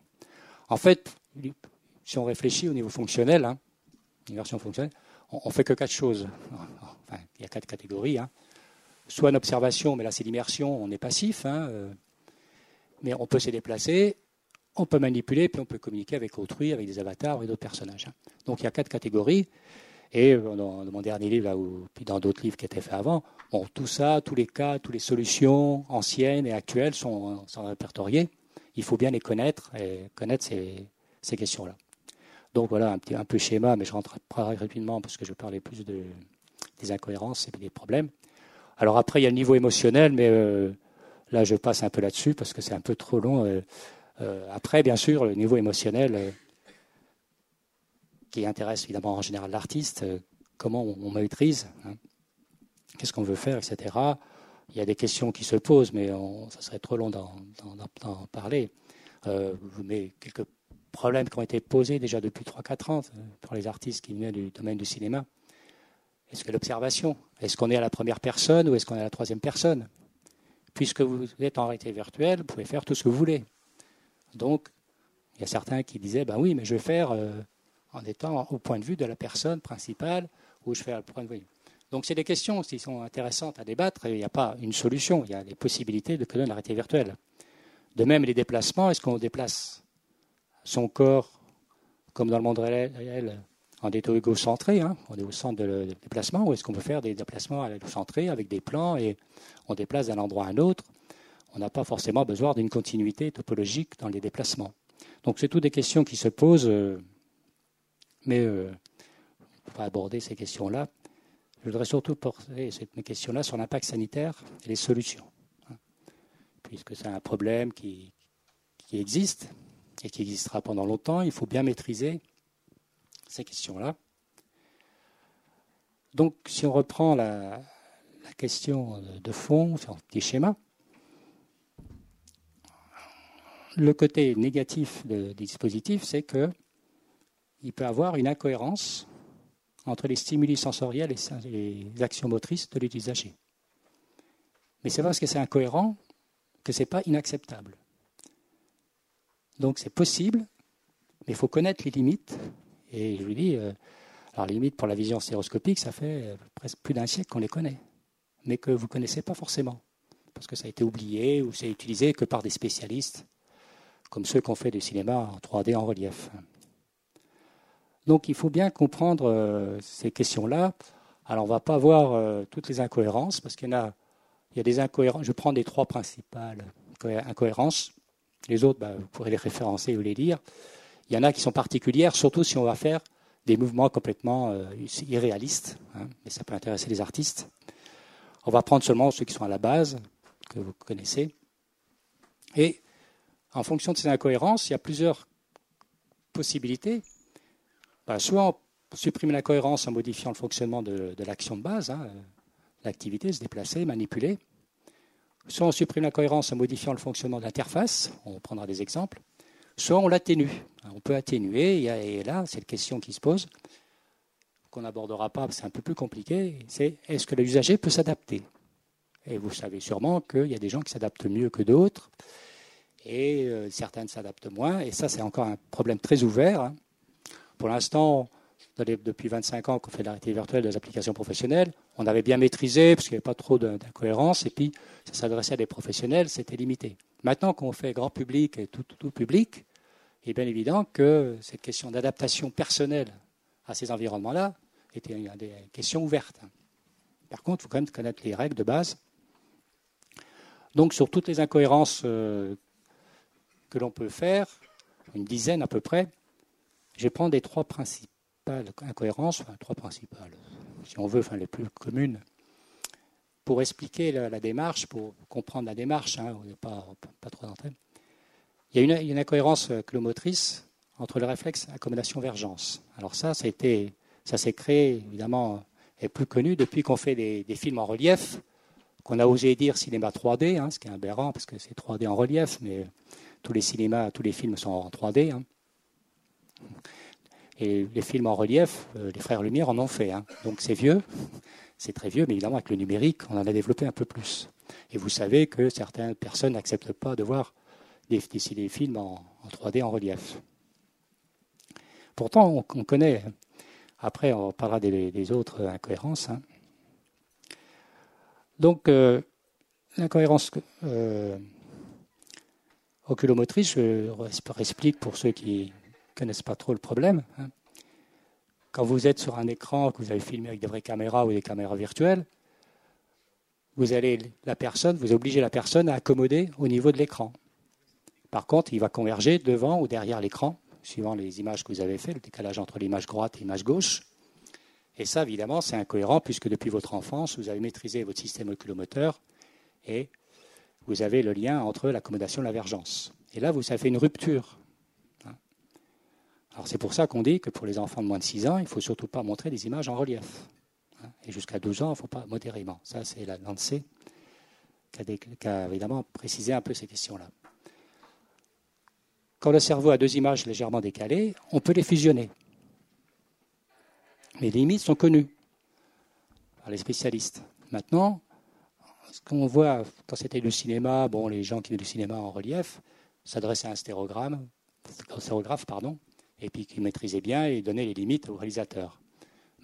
En fait, si on réfléchit au niveau fonctionnel, hein, fonctionnelle, on ne fait que quatre choses. Enfin, il y a quatre catégories. Hein. Soit une observation, mais là c'est l'immersion, on est passif. Euh, mais on peut se déplacer, on peut manipuler, puis on peut communiquer avec autrui, avec des avatars et d'autres personnages. Hein. Donc il y a quatre catégories. Et euh, dans, mon dernier livre, ou, puis dans d'autres livres qui étaient faits avant, bon, tout ça, tous les cas, toutes les solutions anciennes et actuelles sont, répertoriées. Il faut bien les connaître et connaître ces, questions-là. Donc voilà un, petit, un peu schéma, mais je rentre rapidement parce que je parlais plus de, des incohérences et des problèmes. Alors après, il y a le niveau émotionnel, mais euh, là, je passe un peu là-dessus parce que c'est un peu trop long. Euh, après, bien sûr, le niveau émotionnel euh, qui intéresse évidemment en général l'artiste, euh, comment on, maîtrise, hein. qu'est-ce qu'on veut faire, etc. Il y a des questions qui se posent, mais ça serait trop long d'en parler. mais quelques problèmes qui ont été posés déjà depuis 3-4 ans pour les artistes qui viennent du domaine du cinéma. Est-ce que l'observation Est-ce qu'on est à la première personne ou est-ce qu'on est à la troisième personne? Puisque vous êtes en réalité virtuelle, vous pouvez faire tout ce que vous voulez. Donc, il y a certains qui disaient, ben oui, mais je vais faire euh, en étant au point de vue de la personne principale, ou je fais le point de vue. Donc, c'est des questions qui sont intéressantes à débattre, il n'y a pas une solution, il y a des possibilités de que donne la réalité virtuelle. De même, les déplacements, est-ce qu'on déplace son corps, comme dans le monde réel, en égocentré, hein, on est au centre de, déplacement, ou est-ce qu'on peut faire des déplacements à centrés avec des plans et on déplace d'un endroit à un autre? On n'a pas forcément besoin d'une continuité topologique dans les déplacements. Donc c'est toutes des questions qui se posent, euh, mais euh, on va aborder ces questions-là. Je voudrais surtout porter ces questions-là sur l'impact sanitaire et les solutions, hein, puisque c'est un problème qui, existe et qui existera pendant longtemps. Il faut bien maîtriser ces questions-là. Donc si on reprend la, la question de fond, sur un petit schéma, le côté négatif des dispositifs, c'est qu'il peut avoir une incohérence entre les stimuli sensoriels et les actions motrices de l'utilisager. Mais c'est parce que c'est incohérent que ce n'est pas inacceptable. Donc c'est possible, mais il faut connaître les limites. Et je vous dis, euh, les limites pour la vision stéroscopique, ça fait euh, presque plus d'un siècle qu'on les connaît, mais que vous ne connaissez pas forcément, parce que ça a été oublié ou c'est utilisé que par des spécialistes comme ceux qu'on fait du cinéma en 3D en relief. Donc il faut bien comprendre euh, ces questions-là. Alors on ne va pas voir euh, toutes les incohérences, parce qu'il y en a, des incohérences. Je prends les trois principales incohérences. Les autres, bah, vous pourrez les référencer ou les lire. Il y en a qui sont particulières, surtout si on va faire des mouvements complètement euh, irréalistes, hein, mais ça peut intéresser les artistes. On va prendre seulement ceux qui sont à la base, que vous connaissez. Et en fonction de ces incohérences, il y a plusieurs possibilités. Ben, soit on supprime l'incohérence en modifiant le fonctionnement de, l'action de base, hein, l'activité, se déplacer, manipuler. Soit on supprime l'incohérence en modifiant le fonctionnement de l'interface, on prendra des exemples. Soit on l'atténue. On peut atténuer, et là, c'est la question qui se pose, qu'on n'abordera pas, c'est un peu plus compliqué, c'est est-ce que l'usager peut s'adapter? Et vous savez sûrement qu'il y a des gens qui s'adaptent mieux que d'autres et euh, certaines s'adaptent moins. Et ça, c'est encore un problème très ouvert. Hein. Pour l'instant, depuis 25 ans qu'on fait de la réalité virtuelle des applications professionnelles, on avait bien maîtrisé parce qu'il n'y avait pas trop d'incohérence et puis ça s'adressait à des professionnels, c'était limité. Maintenant qu'on fait grand public et tout, public, il est bien évident que cette question d'adaptation personnelle à ces environnements-là était une des questions ouvertes. Par contre, il faut quand même connaître les règles de base. Donc, sur toutes les incohérences euh, que l'on peut faire, une dizaine à peu près, je vais prendre les trois principes incohérences, enfin, trois principales, si on veut, enfin, les plus communes, pour expliquer la, démarche, pour comprendre la démarche, hein, pas, pas, trop d'entrée. Il y a une, incohérence clomotrice entre le réflexe accommodation-vergence. Alors ça, ça, ça s'est créé, évidemment, est plus connu depuis qu'on fait des, films en relief, qu'on a osé dire cinéma 3D, hein, ce qui est aberrant parce que c'est 3D en relief, mais tous les cinémas, tous les films sont en 3D. Et les films en relief, euh, les frères Lumière en ont fait. Hein. Donc c'est vieux, c'est très vieux, mais évidemment avec le numérique, on en a développé un peu plus. Et vous savez que certaines personnes n'acceptent pas de voir des, des, films en, 3D en relief. Pourtant, on, connaît, après on parlera des, autres incohérences. Hein. Donc, euh, l'incohérence euh, oculomotrice, je explique pour ceux qui connaissent pas trop le problème. Hein. Quand vous êtes sur un écran, que vous avez filmé avec des vraies caméras ou des caméras virtuelles, vous allez la personne, vous obligez la personne à accommoder au niveau de l'écran. Par contre, il va converger devant ou derrière l'écran, suivant les images que vous avez faites, le décalage entre l'image droite et l'image gauche. Et ça, évidemment, c'est incohérent puisque depuis votre enfance, vous avez maîtrisé votre système oculomoteur et vous avez le lien entre l'accommodation et la vergence. Et là, vous avez fait une rupture alors c'est pour ça qu'on dit que pour les enfants de moins de 6 ans, il ne faut surtout pas montrer des images en relief. Hein. Et jusqu'à 12 ans, il ne faut pas modérément. Ça, c'est la lancée qui a, évidemment précisé un peu ces questions-là. Quand le cerveau a deux images légèrement décalées, on peut les fusionner. Mais les limites sont connues par les spécialistes. Maintenant, ce qu'on voit quand c'était le cinéma, bon, les gens qui faisaient du cinéma en relief s'adressaient à un stérogramme, stérographe, pardon, et puis qui maîtrisait bien et donnait les limites au réalisateur.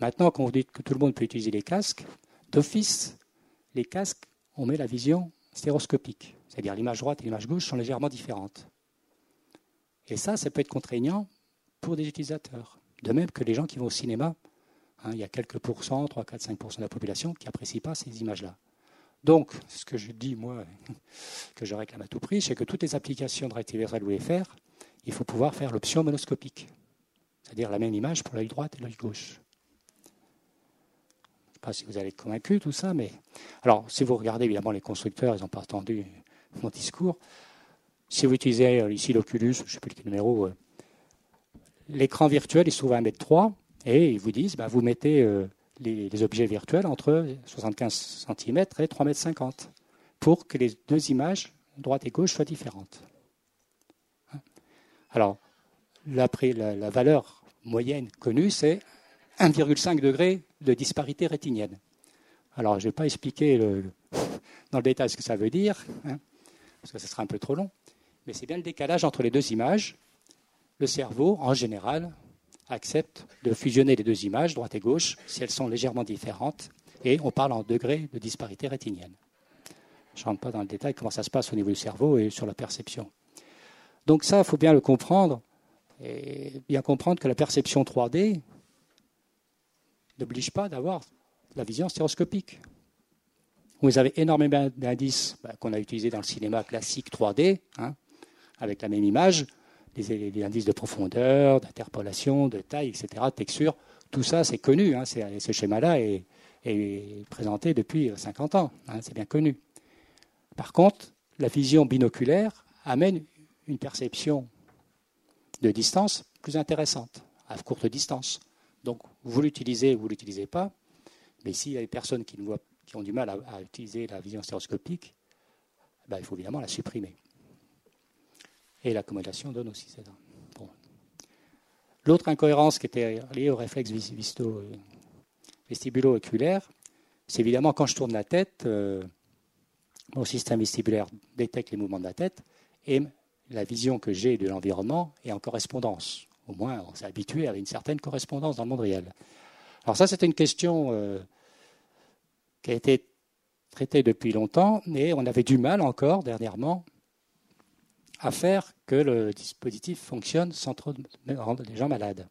Maintenant, quand vous dites que tout le monde peut utiliser les casques, d'office, les casques, on met la vision stéroscopique, c'est-à-dire l'image droite et l'image gauche sont légèrement différentes. Et ça, ça peut être contraignant pour des utilisateurs. De même que les gens qui vont au cinéma, hein, il y a quelques pourcents, 3, 4, 5 de la population qui n'apprécient pas ces images-là. Donc, ce que je dis, moi, que je réclame à tout prix, c'est que toutes les applications de réalité virtuelle voulez faire, il faut pouvoir faire l'option monoscopique, c'est-à-dire la même image pour l'œil droit et l'œil gauche. Je ne sais pas si vous allez être convaincu tout ça, mais alors si vous regardez évidemment les constructeurs, ils n'ont pas entendu mon discours. Si vous utilisez euh, ici l'Oculus, je ne sais plus quel numéro, euh, l'écran virtuel il trouve à 1m3 et ils vous disent bah, vous mettez euh, les, objets virtuels entre 75 cm et 3,50 m pour que les deux images, droite et gauche, soient différentes. Alors, la, la, valeur moyenne connue, c'est 1,5 degré de disparité rétinienne. Alors, je ne vais pas expliquer dans le détail ce que ça veut dire, hein, parce que ce sera un peu trop long, mais c'est bien le décalage entre les deux images. Le cerveau, en général, accepte de fusionner les deux images, droite et gauche, si elles sont légèrement différentes, et on parle en degrés de disparité rétinienne. Je ne rentre pas dans le détail comment ça se passe au niveau du cerveau et sur la perception. Donc ça, il faut bien le comprendre, et bien comprendre que la perception 3D n'oblige pas d'avoir la vision stéréoscopique. Vous avez énormément d'indices bah, qu'on a utilisés dans le cinéma classique 3D, hein, avec la même image, les, indices de profondeur, d'interpolation, de taille, etc., texture. Tout ça, c'est connu. Hein, ce schéma-là est, présenté depuis 50 ans. Hein, c'est bien connu. Par contre, la vision binoculaire amène une perception de distance plus intéressante, à courte distance. Donc, vous l'utilisez ou vous ne l'utilisez pas, mais s'il y a des personnes qui, qui ont du mal à, utiliser la vision stéréoscopique, ben, il faut évidemment la supprimer. Et l'accommodation donne aussi ça. Bon. L'autre incohérence qui était liée au réflexe vestibulo-oculaire, c'est évidemment quand je tourne la tête, euh, mon système vestibulaire détecte les mouvements de la tête et la vision que j'ai de l'environnement est en correspondance. Au moins, on s'est habitué à une certaine correspondance dans le monde réel. Alors ça, c'était une question euh, qui a été traitée depuis longtemps, mais on avait du mal encore dernièrement à faire que le dispositif fonctionne sans trop rendre les gens malades.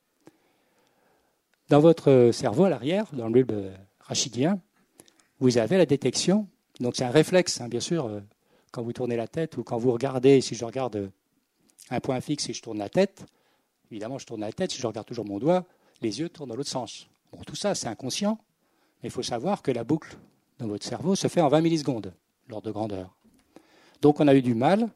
Dans votre cerveau à l'arrière, dans le bulbe rachidien, vous avez la détection. Donc c'est un réflexe, hein, bien sûr, euh, quand vous tournez la tête ou quand vous regardez, si je regarde un point fixe et je tourne la tête, évidemment je tourne la tête, si je regarde toujours mon doigt, les yeux tournent dans l'autre sens. Bon, tout ça c'est inconscient, mais il faut savoir que la boucle dans votre cerveau se fait en 20 millisecondes, l'ordre de grandeur. Donc on a eu du mal,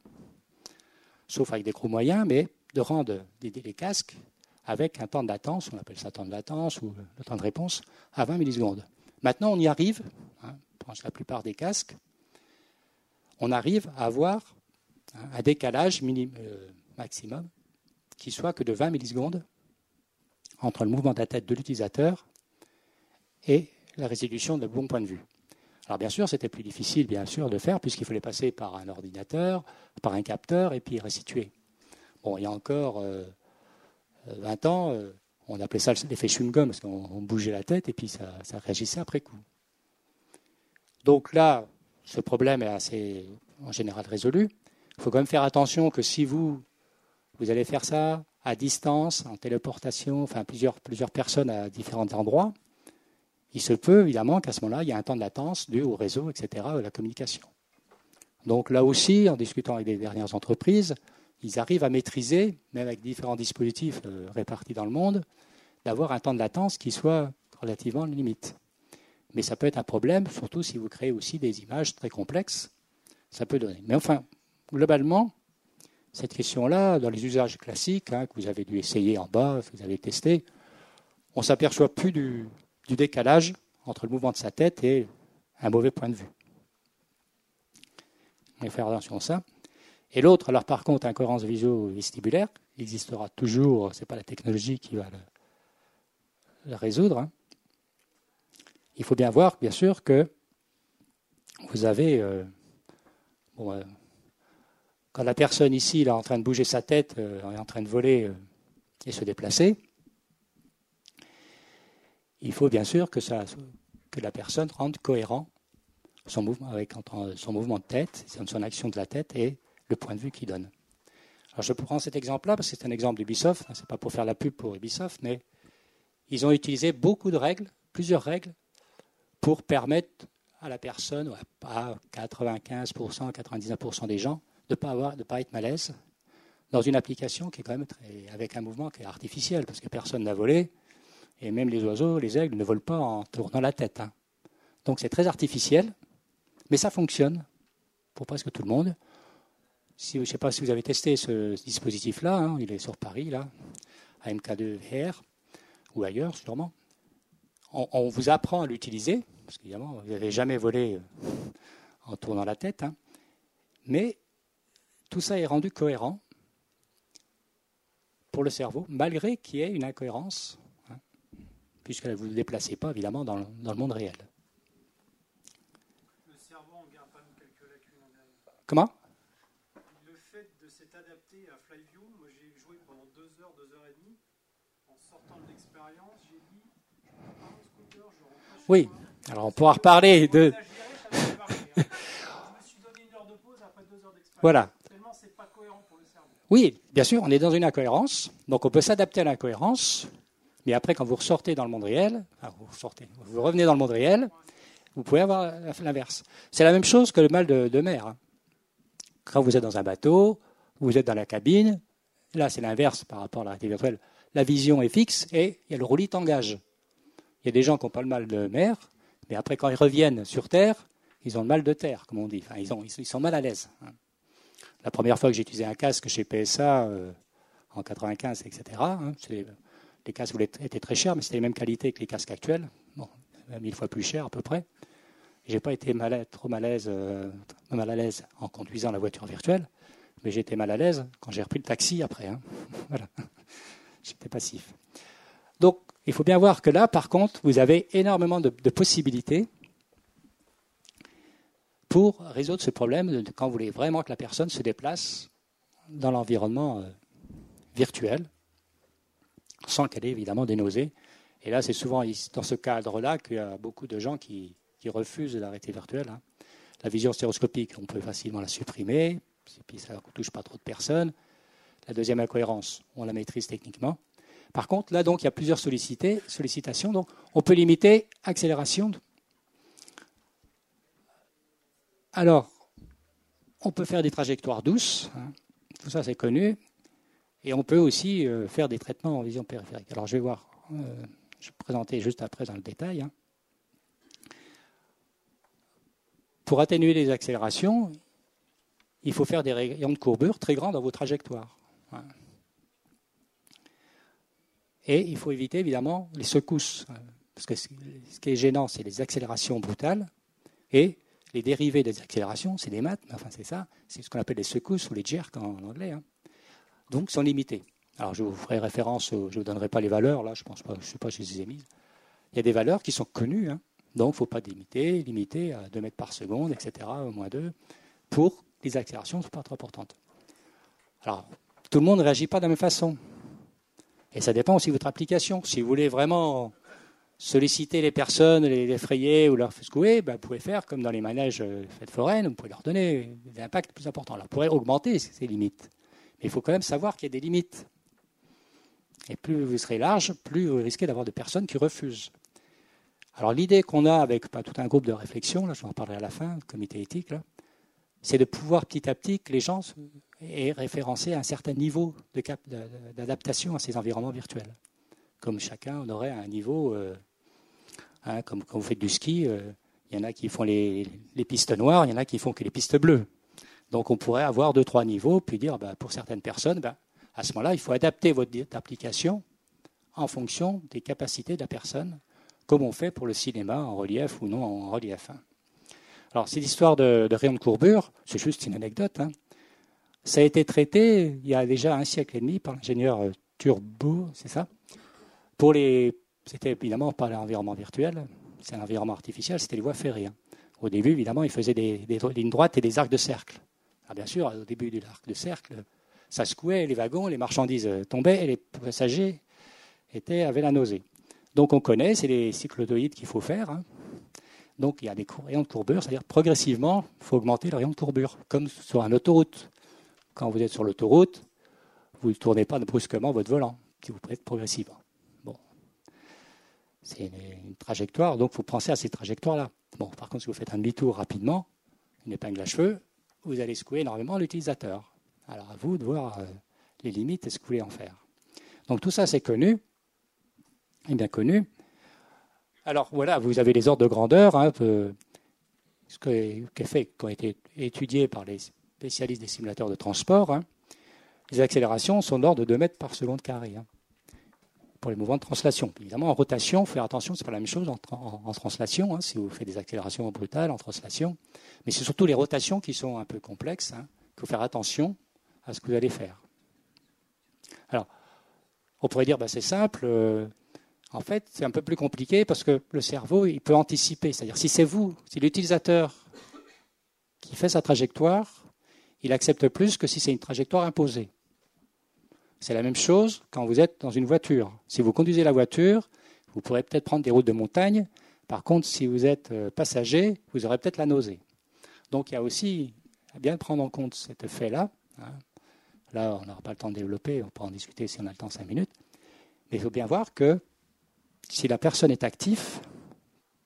sauf avec des gros moyens, mais de rendre des, casques avec un temps de latence, on appelle ça temps de latence ou le temps de réponse, à 20 millisecondes. Maintenant on y arrive, hein, la plupart des casques, on arrive à avoir un décalage euh, maximum qui soit que de 20 millisecondes entre le mouvement de la tête de l'utilisateur et la résolution de bon point de vue. Alors bien sûr, c'était plus difficile, bien sûr, de faire puisqu'il fallait passer par un ordinateur, par un capteur et puis restituer. Bon, il y a encore 20 euh, ans, euh, on appelait ça l'effet chewing-gum parce qu'on bougeait la tête et puis ça, ça réagissait après coup. Donc là, ce problème est assez, en général, résolu. Il faut quand même faire attention que si vous, vous allez faire ça à distance, en téléportation, enfin plusieurs, plusieurs personnes à différents endroits, il se peut évidemment qu'à ce moment-là, il y a un temps de latence dû au réseau, etc., de la communication. Donc là aussi, en discutant avec les dernières entreprises, ils arrivent à maîtriser, même avec différents dispositifs euh, répartis dans le monde, d'avoir un temps de latence qui soit relativement limite. Mais ça peut être un problème, surtout si vous créez aussi des images très complexes. Ça peut donner. Mais enfin, globalement, cette question-là, dans les usages classiques, hein, que vous avez dû essayer en bas, que vous avez testé, on s'aperçoit plus du, décalage entre le mouvement de sa tête et un mauvais point de vue. On va faire attention à ça. Et l'autre, alors par contre, incohérence visio-vestibulaire, il existera toujours, ce n'est pas la technologie qui va le, résoudre. Hein il faut bien voir, bien sûr, que vous avez. Euh, euh, quand la personne ici est en train de bouger sa tête, euh, est en train de voler et se déplacer, il faut bien sûr que, la personne rende cohérent son mouvement avec son mouvement de tête, son action de la tête et le point de vue qu'il donne. Alors je prends cet exemple-là parce que c'est un exemple d'Ubisoft, hein, ce n'est pas pour faire la pub pour Ubisoft, mais ils ont utilisé beaucoup de règles, plusieurs règles, pour permettre à la personne, à 95%, 99% des gens, de ne pas, avoir, de pas être malaise dans une application qui est quand même très, avec un mouvement qui est artificiel, parce que personne n'a volé, et même les oiseaux, les aigles ne volent pas en tournant la tête. Hein. Donc c'est très artificiel, mais ça fonctionne pour presque tout le monde. Je ne sais pas si vous avez testé ce dispositif-là, hein, il est sur Paris, là, à MK2VR, ou ailleurs sûrement. on vous apprend à l'utiliser, parce qu'évidemment, vous n'avez jamais volé euh, en tournant la tête, hein. mais tout ça est rendu cohérent pour le cerveau, malgré qu'il y ait une incohérence, puisque vous ne vous déplacez pas, évidemment, dans le, monde réel. Le cerveau en garde pas quelques lacunes. Comment? Le fait de s'être adapté à Flyview, moi j'ai joué pendant deux heures, deux heures et demie. En sortant de l'expérience, j'ai dit, je prends pas mon scooter, je rentre chez Oui. Alors on pourra reparler de. Voilà. Oui, bien sûr, on est dans une incohérence, donc on peut s'adapter à l'incohérence, mais après, quand vous ressortez dans le monde réel, vous, sortez, vous revenez dans le monde réel, vous pouvez avoir l'inverse. C'est la même chose que le mal de, mer. Hein. Quand vous êtes dans un bateau, vous êtes dans la cabine, là c'est l'inverse par rapport à la réalité virtuelle. La vision est fixe et il y a le roulis tangage. Il y a des gens qui n'ont pas le mal de mer, mais après, quand ils reviennent sur Terre, ils ont le mal de terre, comme on dit. ils, ont, ils, sont mal à l'aise. Hein. La première fois que j'ai utilisé un casque chez PSA, euh, en 95, etc., hein, les casques étaient très chers, mais c'était les mêmes qualités que les casques actuels. Mille fois plus cher à peu près. Je n'ai pas été trop mal à, l'aise, euh, mal à l'aise en conduisant la voiture virtuelle, mais j'ai été mal à l'aise quand j'ai repris le taxi après. Hein. voilà. J'étais passif. Donc, il faut bien voir que là, par contre, vous avez énormément de, possibilités pour résoudre ce problème quand vous voulez vraiment que la personne se déplace dans l'environnement euh, virtuel sans qu'elle ait évidemment des nausées. Et là, c'est souvent dans ce cadre-là qu'il y a beaucoup de gens qui, refusent l'arrêté virtuel. Hein. La vision stéréoscopique, on peut facilement la supprimer, puis ça ne touche pas trop de personnes. La deuxième incohérence, on la maîtrise techniquement. Par contre, là, donc, il y a plusieurs sollicitations. Donc, on peut limiter accélération. Alors, on peut faire des trajectoires douces. Hein. Tout ça, c'est connu. Et on peut aussi euh, faire des traitements en vision périphérique. Alors, je vais voir. Euh, je vais présenter juste après dans le détail. Hein. Pour atténuer les accélérations, il faut faire des rayons de courbure très grands dans vos trajectoires. Et il faut éviter évidemment les secousses. Parce que ce qui est gênant, c'est les accélérations brutales. Et les dérivés des accélérations, c'est des maths, mais enfin c'est ça, c'est ce qu'on appelle les secousses ou les jerks en, anglais. Hein. Donc sont limités. Alors je vous ferai référence, je ne vous donnerai pas les valeurs, là je pense pas, je ne sais pas, je les ai mises. Il y a des valeurs qui sont connues, hein. donc il ne faut pas limiter, limiter à 2 mètres par seconde, etc., au moins 2, pour les accélérations ne pas trop importantes. Alors, tout le monde ne réagit pas de la même façon. Et ça dépend aussi de votre application. Si vous voulez vraiment solliciter les personnes, les effrayer ou leur secouer, ben, vous pouvez faire comme dans les manèges euh, fêtes foraines, vous pouvez leur donner des impacts plus importants. Alors, vous pourrez augmenter ces limites. Mais il faut quand même savoir qu'il y a des limites. Et plus vous serez large, plus vous risquez d'avoir des personnes qui refusent. Alors l'idée qu'on a avec pas tout un groupe de réflexion, là je vous en parlerai à la fin, le comité éthique, c'est de pouvoir petit à petit que les gens aient référencé un certain niveau d'adaptation à ces environnements virtuels. Comme chacun aurait un niveau, euh, hein, comme quand vous faites du ski, il euh, y en a qui font les, pistes noires, il y en a qui font que les pistes bleues. Donc on pourrait avoir deux, trois niveaux, puis dire bah, pour certaines personnes, bah, à ce moment-là, il faut adapter votre application en fonction des capacités de la personne, comme on fait pour le cinéma en relief ou non en relief. Hein. Alors, cette histoire de, rayon de courbure, c'est juste une anecdote. Hein. Ça a été traité il y a déjà un siècle et demi par l'ingénieur euh, Turbo, c'est ça? Pour les, C'était évidemment pas l'environnement virtuel, c'est un environnement artificiel, c'était les voies ferrées. Hein. Au début, évidemment, il faisait des, lignes droites et des arcs de cercle. Alors, bien sûr, au début de l'arc de cercle, ça secouait les wagons, les marchandises tombaient et les passagers étaient, avaient la nausée. Donc on connaît, c'est les cyclotoïdes qu'il faut faire. Hein. Donc il y a des rayons de courbure, c'est-à-dire progressivement, il faut augmenter le rayon de courbure, comme sur une autoroute. Quand vous êtes sur l'autoroute, vous ne tournez pas brusquement votre volant, si vous prêtez progressivement. Bon. C'est une, trajectoire, donc il faut penser à ces trajectoires-là. Bon, par contre, si vous faites un demi-tour rapidement, une épingle à cheveux, vous allez secouer énormément l'utilisateur. Alors à vous de voir euh, les limites et ce que vous voulez en faire. Donc tout ça, c'est connu, et bien connu. Alors voilà, vous avez les ordres de grandeur, hein, ce qui, fait, ont été étudiés par les spécialistes des simulateurs de transport. Hein. Les accélérations sont d'ordre de 2 mètres par seconde carré hein, pour les mouvements de translation. Évidemment, en rotation, faut faire attention, ce n'est pas la même chose en, translation, si vous faites des accélérations brutales en translation. Mais c'est surtout les rotations qui sont un peu complexes. Il faut faire attention à ce que vous allez faire. Alors, on pourrait dire, bah, c'est simple. Euh, en fait, c'est un peu plus compliqué parce que le cerveau, il peut anticiper. C'est-à-dire, si c'est vous, si l'utilisateur qui fait sa trajectoire, il accepte plus que si c'est une trajectoire imposée. C'est la même chose quand vous êtes dans une voiture. Si vous conduisez la voiture, vous pourrez peut-être prendre des routes de montagne. Par contre, si vous êtes euh, passager, vous aurez peut-être la nausée. Donc, il y a aussi à bien prendre en compte cet fait-là. Hein. Là, on n'aura pas le temps de développer, on pourra en discuter si on a le temps cinq minutes. Mais il faut bien voir que si la personne est active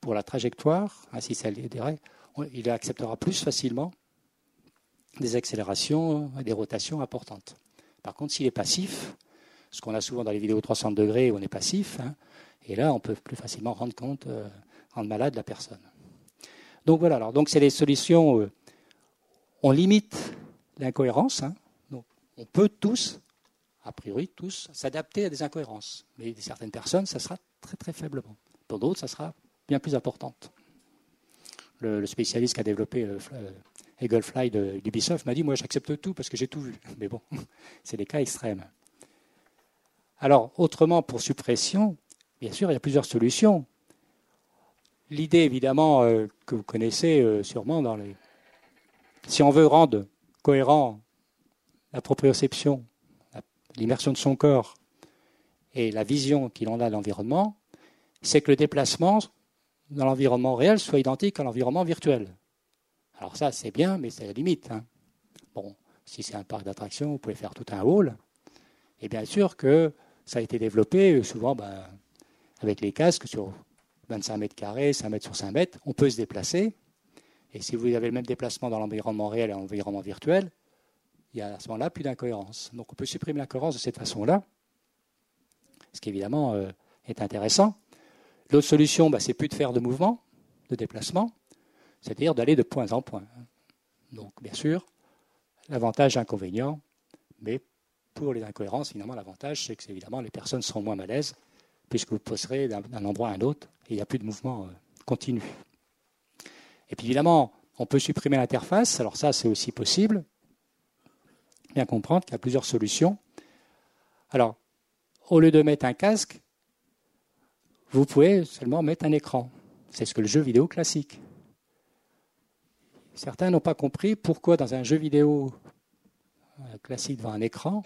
pour la trajectoire, ainsi ça il acceptera plus facilement des accélérations et des rotations importantes. Par contre, s'il est passif, ce qu'on a souvent dans les vidéos 300 degrés on est passif, hein, et là, on peut plus facilement rendre compte, euh, rendre malade la personne. Donc voilà, donc c'est des solutions. Euh, on limite l'incohérence. Hein, donc on peut tous, a priori tous, s'adapter à des incohérences. Mais certaines personnes, ça sera très très faiblement. Pour d'autres, ça sera bien plus importante. Le, spécialiste qui a développé euh, euh Eaglefly d'Ubisoft m'a dit Moi, j'accepte tout parce que j'ai tout vu. Mais bon, c'est des cas extrêmes. Alors, autrement, pour suppression, bien sûr, il y a plusieurs solutions. L'idée, évidemment, euh, que vous connaissez euh, sûrement dans les. Si on veut rendre cohérent la proprioception, l'immersion de son corps et la vision qu'il en a de l'environnement, c'est que le déplacement dans l'environnement réel soit identique à l'environnement virtuel. Alors ça, c'est bien, mais c'est la limite. Hein. Bon, si c'est un parc d'attractions, vous pouvez faire tout un hall. Et bien sûr que ça a été développé euh, souvent ben, avec les casques sur 25 mètres carrés, 5 mètres sur 5 mètres. On peut se déplacer. Et si vous avez le même déplacement dans l'environnement réel et l'environnement virtuel, il y a à ce moment-là plus d'incohérence. Donc on peut supprimer l'incohérence de cette façon-là, ce qui évidemment euh, est intéressant. L'autre solution, bah, c'est plus de faire de mouvement, de déplacement, c'est-à-dire d'aller de point en point. Donc bien sûr, l'avantage inconvénient, mais pour les incohérences, finalement, l'avantage, c'est que évidemment les personnes seront moins malaises, puisque vous passerez d'un endroit à un autre et il n'y a plus de mouvement euh, continu. Et puis évidemment, on peut supprimer l'interface, alors ça c'est aussi possible, bien comprendre qu'il y a plusieurs solutions. Alors, au lieu de mettre un casque, vous pouvez seulement mettre un écran. C'est ce que le jeu vidéo classique. Certains n'ont pas compris pourquoi dans un jeu vidéo euh, classique devant un écran,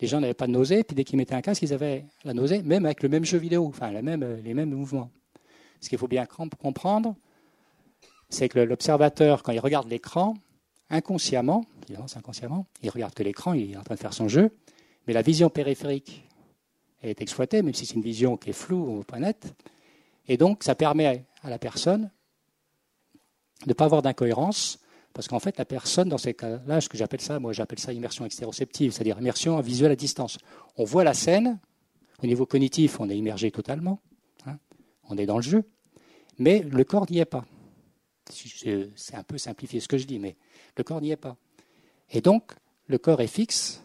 les gens n'avaient pas de nausée, puis dès qu'ils mettaient un casque, ils avaient la nausée, même avec le même jeu vidéo, enfin les mêmes mouvements. Ce qu'il faut bien comprendre, c'est que l'observateur, quand il regarde l'écran, inconsciemment, inconsciemment, il regarde que l'écran, il est en train de faire son jeu, mais la vision périphérique est exploitée, même si c'est une vision qui est floue ou pas nette. Et donc, ça permet à la personne ne pas avoir d'incohérence, parce qu'en fait, la personne, dans ces cas-là, ce que j'appelle ça, moi j'appelle ça immersion extéroceptive, c'est-à-dire immersion visuelle à distance. On voit la scène, au niveau cognitif, on est immergé totalement, hein, on est dans le jeu, mais le corps n'y est pas. C'est un peu simplifié ce que je dis, mais le corps n'y est pas. Et donc, le corps est fixe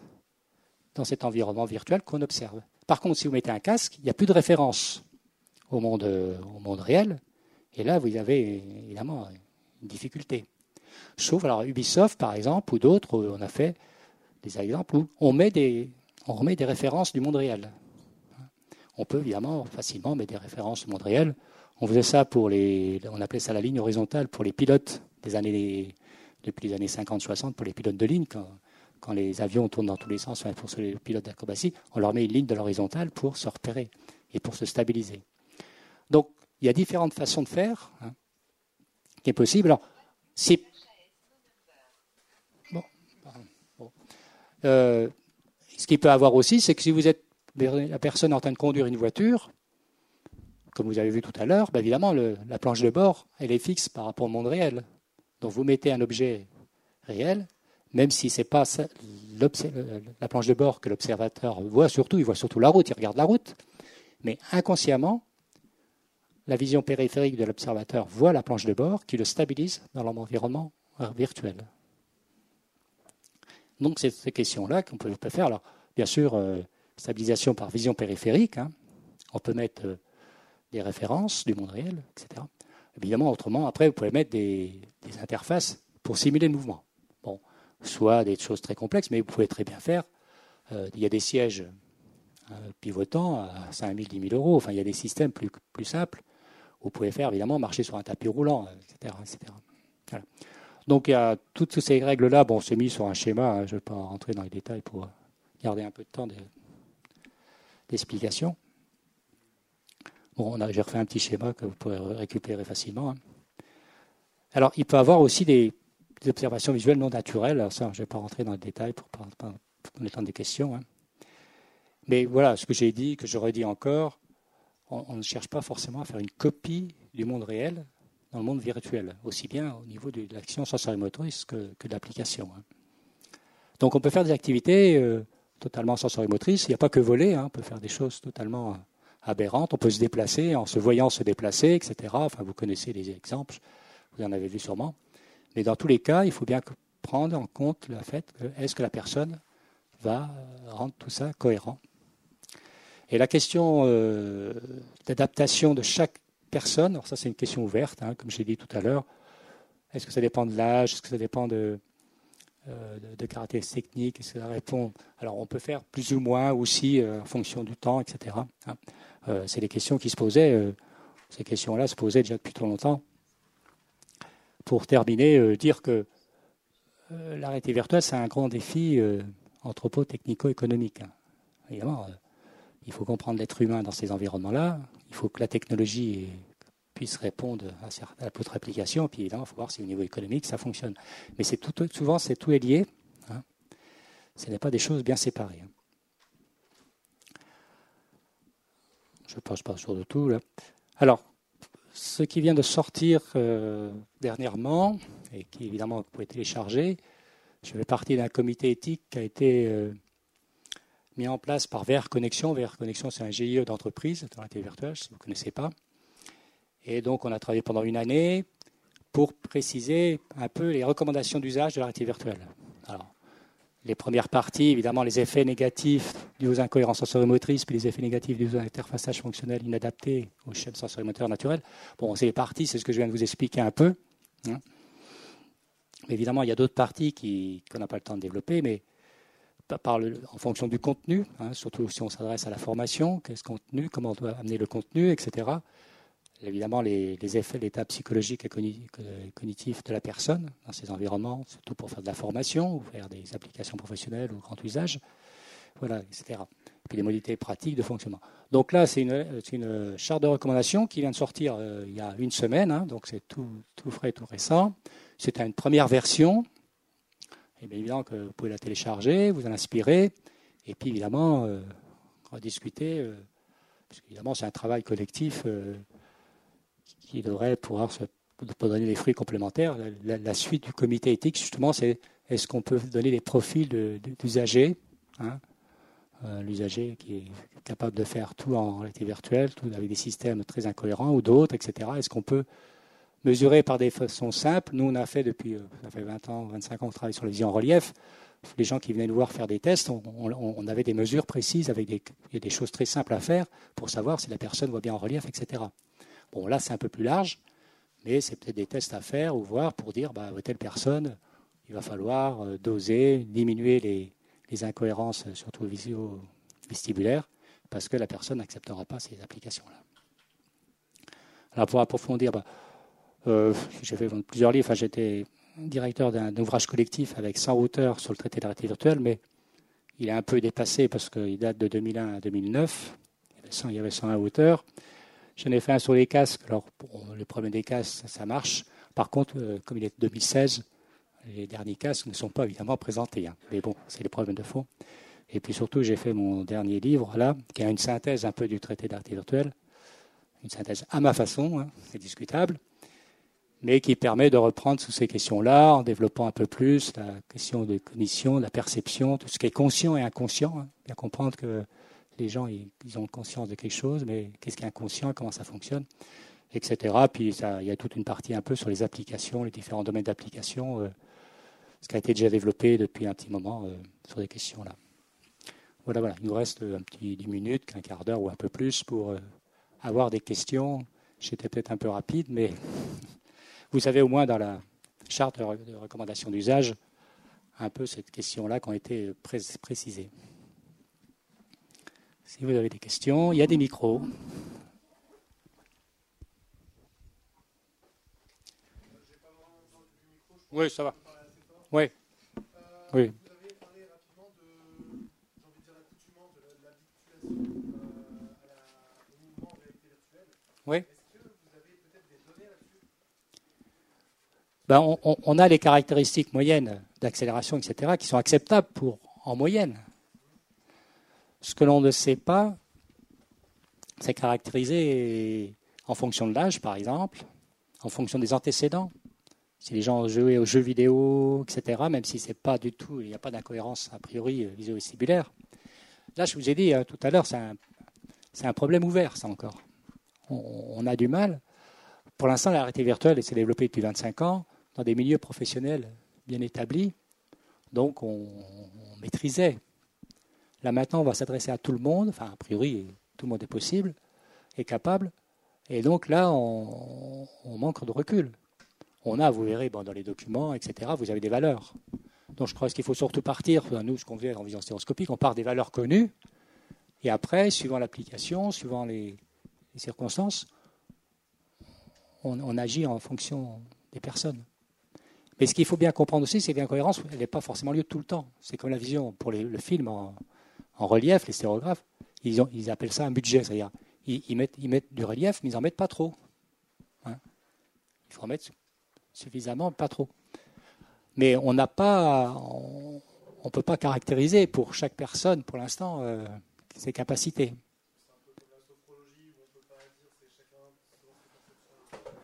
dans cet environnement virtuel qu'on observe. Par contre, si vous mettez un casque, il n'y a plus de référence au monde, au monde réel. Et là, vous avez évidemment difficulté. Sauf, alors Ubisoft, par exemple, ou d'autres, on a fait des exemples où on met des, remet des références du monde réel. On peut évidemment facilement mettre des références du monde réel. On faisait ça pour les, on appelait ça la ligne horizontale pour les pilotes des années, depuis les années 50-60 pour les pilotes de ligne. Quand, quand, les avions tournent dans tous les sens, pour les pilotes d'acrobatie, on leur met une ligne de l'horizontale pour se repérer et pour se stabiliser. Donc, il y a différentes façons de faire hein, qui est possible. Alors, euh, ce qu'il peut avoir aussi, c'est que si vous êtes la personne en train de conduire une voiture, comme vous avez vu tout à l'heure, ben évidemment, la planche de bord, elle est fixe par rapport au monde réel. Donc vous mettez un objet réel, même si ce n'est pas la planche de bord que l'observateur voit surtout, il voit surtout la route, il regarde la route, mais inconsciemment, la vision périphérique de l'observateur voit la planche de bord qui le stabilise dans l'environnement virtuel. Donc c'est ces questions-là qu'on peut, faire. Alors, bien sûr, euh, stabilisation par vision périphérique, hein. on peut mettre... Euh, des références du monde réel, etc. Évidemment, autrement, après, vous pouvez mettre des, interfaces pour simuler le mouvement. Bon, soit des choses très complexes, mais vous pouvez très bien faire. Euh, il y a des sièges euh, pivotants à 5 000, 10 000 euros. Enfin, il y a des systèmes plus simples. Vous pouvez faire, évidemment, marcher sur un tapis roulant, etc. Donc, il y a toutes ces règles-là. Bon, c'est mis sur un schéma. Hein, je ne vais pas rentrer dans les détails pour garder un peu de temps d'explication. Bon, j'ai refait un petit schéma que vous pourrez récupérer facilement. Hein. Alors, il peut avoir aussi des, observations visuelles non naturelles. Alors ça, je ne vais pas rentrer dans les détails pour pas donner le temps des questions. Hein. Mais voilà, ce que j'ai dit, que j'aurais dit encore, on, ne cherche pas forcément à faire une copie du monde réel dans le monde virtuel, aussi bien au niveau de l'action sensorimotrice que, de l'application. Hein. Donc on peut faire des activités euh, totalement sensorimotrices. Il n'y a pas que voler, on peut faire des choses totalement aberrante. On peut se déplacer en se voyant se déplacer, etc. Enfin, vous connaissez les exemples, vous en avez vu sûrement. Mais dans tous les cas, il faut bien prendre en compte le fait est-ce que la personne va rendre tout ça cohérent? Et la question euh, d'adaptation de chaque personne, alors ça c'est une question ouverte, hein, comme j'ai dit tout à l'heure. Est-ce que ça dépend de l'âge? Est-ce que ça dépend de, euh, de, caractéristiques techniques Est-ce que ça répond? Alors on peut faire plus ou moins aussi euh, en fonction du temps, etc. Euh, c'est des questions qui se posaient. Ces questions-là se posaient déjà depuis trop longtemps. Pour terminer, dire que la réalité virtuelle, c'est un grand défi anthropo-technico-économique. Évidemment, il faut comprendre l'être humain dans ces environnements-là. Il faut que la technologie puisse répondre à, d'autres applications. Puis évidemment, il faut voir si au niveau économique, ça fonctionne. Mais souvent, c'est tout est lié. Hein. Ce n'est pas des choses bien séparées. Hein. Je ne passe pas sur de tout. Là. Alors, ce qui vient de sortir euh, dernièrement, et qui évidemment vous pouvez télécharger, je fais partie d'un comité éthique qui a été euh, mis en place par VR Connexion. VR Connexion, c'est un GIE d'entreprise dans la virtuelle, si vous ne connaissez pas. Et donc, on a travaillé pendant une année pour préciser un peu les recommandations d'usage de la réalité virtuelle. Alors, les premières parties, évidemment, les effets négatifs dus aux incohérences sensorimotrices, puis les effets négatifs dus aux interfaçages fonctionnels inadaptés aux chaînes sensorimoteurs naturelles. Bon, c'est les parties, c'est ce que je viens de vous expliquer un peu. Hein. Évidemment, il y a d'autres parties qu'on n'a pas le temps de développer, mais par en fonction du contenu, hein, surtout si on s'adresse à la formation, qu'est-ce contenu, comment on doit amener le contenu, etc évidemment les, effets, l'état psychologique et cognitif de la personne dans ces environnements, surtout pour faire de la formation ou faire des applications professionnelles ou grand usage, voilà, etc. Et puis les modalités pratiques de fonctionnement. Donc là, c'est une, charte de recommandation qui vient de sortir euh, il y a une semaine, hein, donc c'est tout, frais, tout récent. C'est une première version. Et bien évidemment que vous pouvez la télécharger, vous en inspirer, et puis évidemment euh, rediscuter, euh, parce c'est un travail collectif qui devrait pouvoir se, donner des fruits complémentaires. La, suite du comité éthique, justement, c'est est-ce qu'on peut donner des profils d'usagers hein, euh, L'usager qui est capable de faire tout en réalité virtuelle, tout avec des systèmes très incohérents ou d'autres, etc. Est-ce qu'on peut mesurer par des façons simples Nous, on a fait depuis, euh, ça fait 20 ans, 25 ans, on travaille sur la vision en relief. Les gens qui venaient nous voir faire des tests, on, avait des mesures précises avec des, des choses très simples à faire pour savoir si la personne voit bien en relief, etc. Bon, là, c'est un peu plus large, mais c'est peut-être des tests à faire ou voir pour dire, bah, telle personne, il va falloir euh, doser, diminuer les, incohérences, surtout visio-vestibulaires, parce que la personne n'acceptera pas ces applications-là. Alors, pour approfondir, bah, euh, j'ai fait plusieurs livres, j'étais directeur d'un ouvrage collectif avec 100 auteurs sur le traité de la réalité mais il est un peu dépassé parce qu'il date de 2001 à 2009. Il y avait 101 auteurs. J'en ai fait un sur les casques. Alors, le problème des casques, ça, marche. Par contre, euh, comme il est 2016, les derniers casques ne sont pas évidemment présentés. Hein. Mais bon, c'est les problèmes de fond. Et puis surtout, j'ai fait mon dernier livre, là, qui a une synthèse un peu du traité d'art virtuelle. Une synthèse à ma façon, hein, c'est discutable, mais qui permet de reprendre sous ces questions-là, en développant un peu plus la question de cognition, de la perception, tout ce qui est conscient et inconscient. Hein. Bien comprendre que les gens ils, ont conscience de quelque chose, mais qu'est-ce qui est inconscient, comment ça fonctionne, etc. Puis il y a toute une partie un peu sur les applications, les différents domaines d'application, euh, ce qui a été déjà développé depuis un petit moment euh, sur des questions-là. Voilà, voilà. Il nous reste un petit 10 minutes, un quart d'heure ou un peu plus pour euh, avoir des questions. J'étais peut-être un peu rapide, mais vous savez au moins dans la charte de recommandation d'usage un peu cette question-là qui ont été précisées. Si vous avez des questions, il y a des micros. Oui, ça va. Oui. Oui. Vous avez parlé rapidement de, j'ai envie de dire, l'accoutumance de l'habituation au mouvement de réalité virtuelle. Oui. Est-ce que vous avez peut-être des données là-dessus ben, on, on, a les caractéristiques moyennes d'accélération, etc., qui sont acceptables en moyenne. Ce que l'on ne sait pas, c'est caractériser en fonction de l'âge, par exemple, en fonction des antécédents. Si les gens ont joué aux jeux vidéo, etc., même si c'est pas du tout, il n'y a pas d'incohérence a priori visio-vestibulaire. Là, je vous ai dit hein, tout à l'heure, c'est un, problème ouvert, ça encore. On, a du mal. Pour l'instant, la réalité virtuelle s'est développée depuis 25 ans des milieux professionnels bien établis. Donc, on maîtrisait Là maintenant, on va s'adresser à tout le monde, enfin a priori, tout le monde est possible, est capable, et donc là, on, manque de recul. On a, vous verrez dans les documents, etc., vous avez des valeurs. Donc je crois qu'il faut surtout partir, nous, ce qu'on fait en vision stéréoscopique, on part des valeurs connues, et après, suivant l'application, suivant les, circonstances, on, agit en fonction des personnes. Mais ce qu'il faut bien comprendre aussi, c'est que l'incohérence, n'est pas forcément lieu tout le temps. C'est comme la vision pour le film en, relief, les stéréographes, Ils, appellent ça un budget, c'est-à-dire ils, mettent, ils mettent du relief, mais ils n'en mettent pas trop. Hein. il faut en mettre suffisamment, pas trop. Mais on n'a pas, on ne peut pas caractériser pour chaque personne, pour l'instant, euh, ses capacités.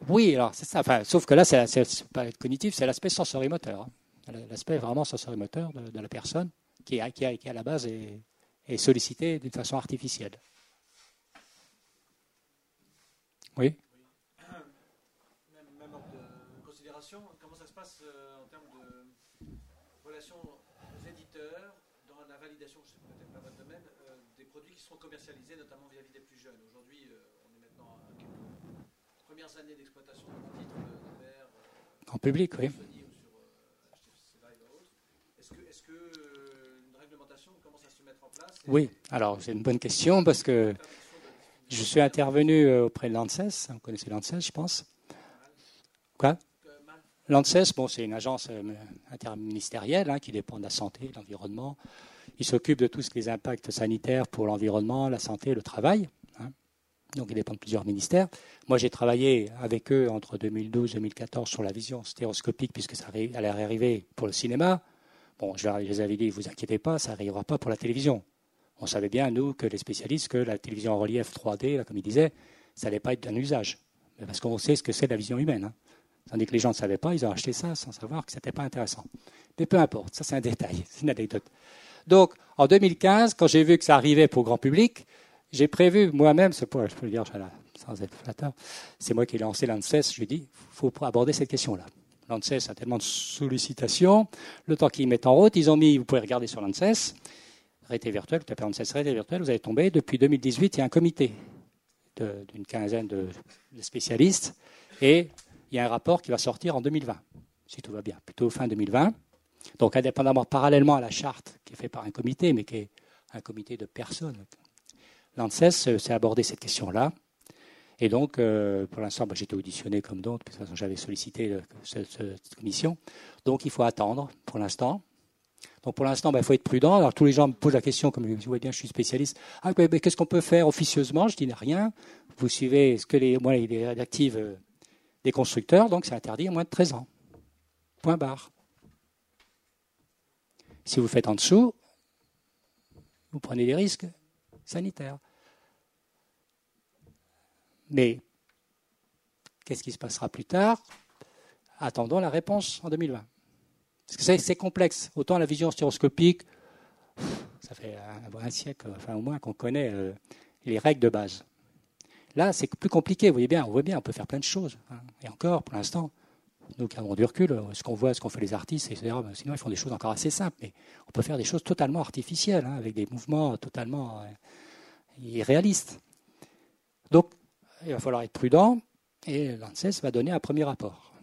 Oui, alors c'est ça. Enfin, sauf que là, c'est pas cognitif, c'est l'aspect sensorimoteur. Hein. L'aspect vraiment sensorimoteur de, de la personne qui, qui, qui, à la base est, est sollicité d'une façon artificielle. Oui même, ordre de considération, comment ça se passe euh, en termes de relations aux éditeurs dans la validation, je sais peut-être pas votre domaine, euh, des produits qui seront commercialisés, notamment vis-à-vis des plus jeunes? Aujourd'hui, euh, on est maintenant à quelques premières années d'exploitation de mon titre de En public, oui. Oui, alors c'est une bonne question parce que je suis intervenu euh, auprès de l'ANSES. Vous connaissez l'ANSES, je pense. Quoi? L'ANSES, bon, c'est une agence euh, interministérielle hein, qui dépend de la santé, de l'environnement. Il s'occupe de tous les impacts sanitaires pour l'environnement, la santé, le travail. Donc, il dépend de plusieurs ministères. Moi, j'ai travaillé avec eux entre 2012 et 2014 sur la vision stéréoscopique, puisque ça allait arriver pour le cinéma. Bon, je les avais dit, vous inquiétez pas, ça n'arrivera pas pour la télévision. On savait bien, nous, que les spécialistes, que la télévision en relief 3D, comme ils disaient, ça n'allait pas être d'un usage. Parce qu'on sait ce que c'est la vision humaine. Hein. Tandis que les gens ne savaient pas, ils ont acheté ça sans savoir que ce n'était pas intéressant. Mais peu importe, ça c'est un détail, c'est une anecdote. Donc, en 2015, quand j'ai vu que ça arrivait pour le grand public, j'ai prévu moi-même, je peux le dire sans être flatteur, c'est moi qui ai lancé l'ANSES, je lui ai dit, il faut aborder cette question-là. L'ANSES a tellement de sollicitations, le temps qu'ils mettent en route, ils ont mis, vous pouvez regarder sur l'ANSES, réalité virtuelle, vous tapez ANSES réalité virtuelle, vous allez tomber, depuis 2018, il y a un comité d'une quinzaine de spécialistes, et il y a un rapport qui va sortir en 2020, si tout va bien, plutôt fin 2020. Donc, indépendamment, parallèlement à la charte qui est faite par un comité, mais qui est un comité de personnes, l'ANSES euh, s'est abordé cette question-là. Et donc, euh, pour l'instant, j'étais auditionné comme d'autres, de toute façon, j'avais sollicité cette, commission. Donc, il faut attendre pour l'instant. Donc, pour l'instant, bah, il faut être prudent. Alors, tous les gens me posent la question, comme vous voyez bien, je suis spécialiste. Ah, mais, qu'est-ce qu'on peut faire officieusement? Je dis rien. Vous suivez ce que les, moi, les euh, des constructeurs, donc c'est interdit à moins de 13 ans. Point barre. Si vous faites en dessous, vous prenez des risques sanitaires. Mais qu'est-ce qui se passera plus tard? Attendons la réponse en 2020. Parce que c'est complexe. Autant la vision stéroscopique, ça fait un, siècle, enfin au moins qu'on connaît euh, les règles de base. Là, c'est plus compliqué. Vous voyez bien, on voit bien, on peut faire plein de choses. Hein. Et encore, pour l'instant, nous qui avons du recul, euh, ce qu'on voit, ce qu'on fait les artistes, etc., sinon ils font des choses encore assez simples. Mais on peut faire des choses totalement artificielles, hein, avec des mouvements totalement euh, irréalistes. Donc, il va falloir être prudent. Et l'ANSES va donner un premier rapport.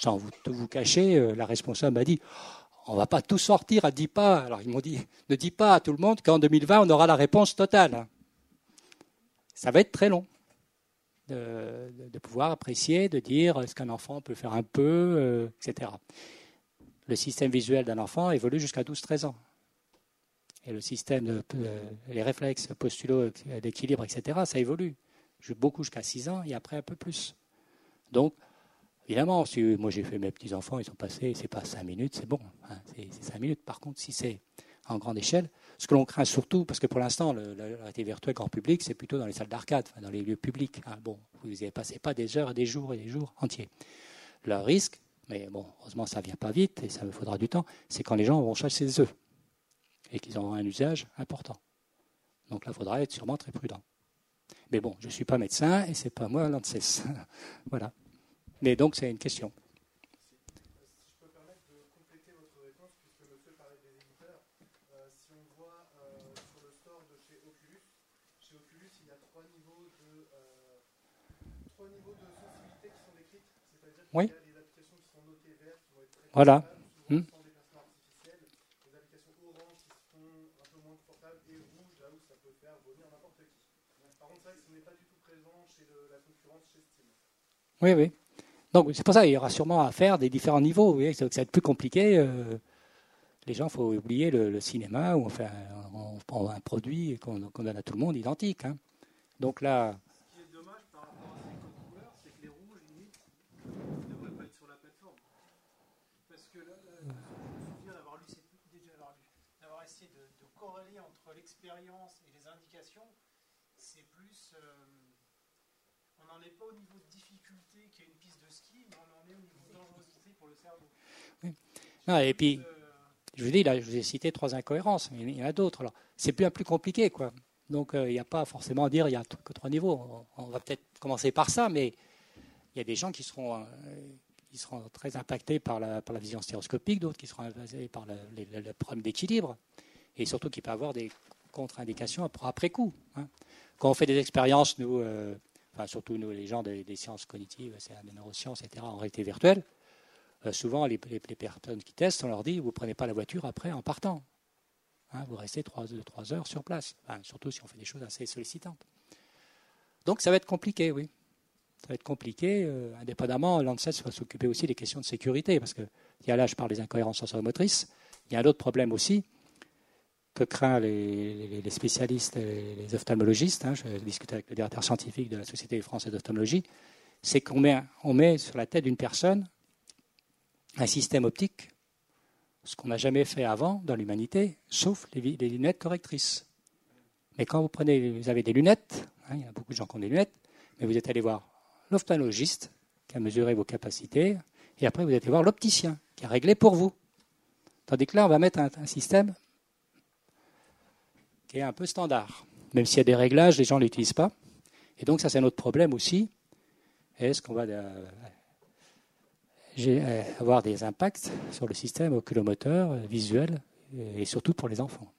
Sans vous, vous cacher, euh, la responsable m'a dit on ne va pas tout sortir à 10 pas. Alors ils m'ont dit ne dis pas à tout le monde qu'en 2020, on aura la réponse totale. Ça va être très long de, pouvoir apprécier, de dire est-ce qu'un enfant peut faire un peu, euh, etc. Le système visuel d'un enfant évolue jusqu'à 12-13 ans. Et le système, euh, les réflexes postulaux d'équilibre, etc., ça évolue. Beaucoup jusqu'à 6 ans et après un peu plus. Donc, évidemment, si moi j'ai fait mes petits-enfants, ils sont passés, c'est pas 5 minutes, c'est bon. Hein, c'est 5 minutes. Par contre, si c'est en grande échelle, ce que l'on craint surtout, parce que pour l'instant, la réalité virtuelle grand public, c'est plutôt dans les salles d'arcade, dans les lieux publics. Hein. Bon, vous n'y passez pas des heures des jours et des jours entiers. Le risque, mais bon, heureusement, ça ne vient pas vite et ça me faudra du temps, c'est quand les gens vont chercher des œufs et qu'ils auront un usage important. Donc là, il faudra être sûrement très prudent. Mais bon, je ne suis pas médecin et ce n'est pas moi l'ANSES. voilà. Mais donc, c'est une question. Oui. Voilà. Hmm. Oui, oui. Donc c'est pour ça qu'il y aura sûrement à faire des différents niveaux. Vous voyez, ça va être plus compliqué. Euh, les gens, il faut oublier le, cinéma où on fait, prend un produit qu'on donne à tout le monde identique. Hein. Donc là. Ce qui est dommage par rapport à ces codes couleurs, c'est que les rouges, limite, ne devraient pas être sur la plateforme. Parce que là, là, je me souviens d'avoir lu, déjà avoir lu, d'avoir essayé de, de, corréler entre l'expérience et les indications. C'est plus. Euh, on n'en est pas au niveau de difficulté qui est une piste de ski, mais on en est au niveau de dangerosité pour le cerveau. Oui. Non, et puis. Je vous dis, là, je vous ai cité trois incohérences, mais il y en a d'autres. C'est bien plus compliqué, quoi. Donc, euh, il n'y a pas forcément à dire il y a que trois niveaux. On, va peut-être commencer par ça, mais il y a des gens qui seront, euh, qui seront très impactés par la, par la vision stéréoscopique, d'autres qui seront impactés par le, problème d'équilibre, et surtout qui peuvent avoir des contre-indications après coup. Hein. Quand on fait des expériences, nous, euh, surtout nous, les gens des, sciences cognitives, des neurosciences, etc., en réalité virtuelle, euh, souvent, les, personnes qui testent, on leur dit, vous ne prenez pas la voiture après en partant. Hein, vous restez trois, heures sur place, surtout si on fait des choses assez sollicitantes. Donc ça va être compliqué, oui. Ça va être compliqué. Euh, indépendamment, l'ANSES va s'occuper aussi des questions de sécurité, parce qu'il y a là, je parle des incohérences sensorimotrices, il y a un autre problème aussi que craignent les, spécialistes et les ophtalmologistes. Hein, je discutais avec le directeur scientifique de la Société française d'ophtalmologie, c'est qu'on on met sur la tête d'une personne un système optique, ce qu'on n'a jamais fait avant dans l'humanité, sauf les, lunettes correctrices. Mais quand vous prenez, vous avez des lunettes, hein, il y a beaucoup de gens qui ont des lunettes, mais vous êtes allé voir l'ophtalmologiste qui a mesuré vos capacités, et après vous êtes allé voir l'opticien qui a réglé pour vous. Tandis que là, on va mettre un, système qui est un peu standard. Même s'il y a des réglages, les gens ne l'utilisent pas. Et donc ça, c'est notre problème aussi. Est-ce qu'on va euh, avoir des impacts sur le système oculomoteur, euh, visuel, et surtout pour les enfants.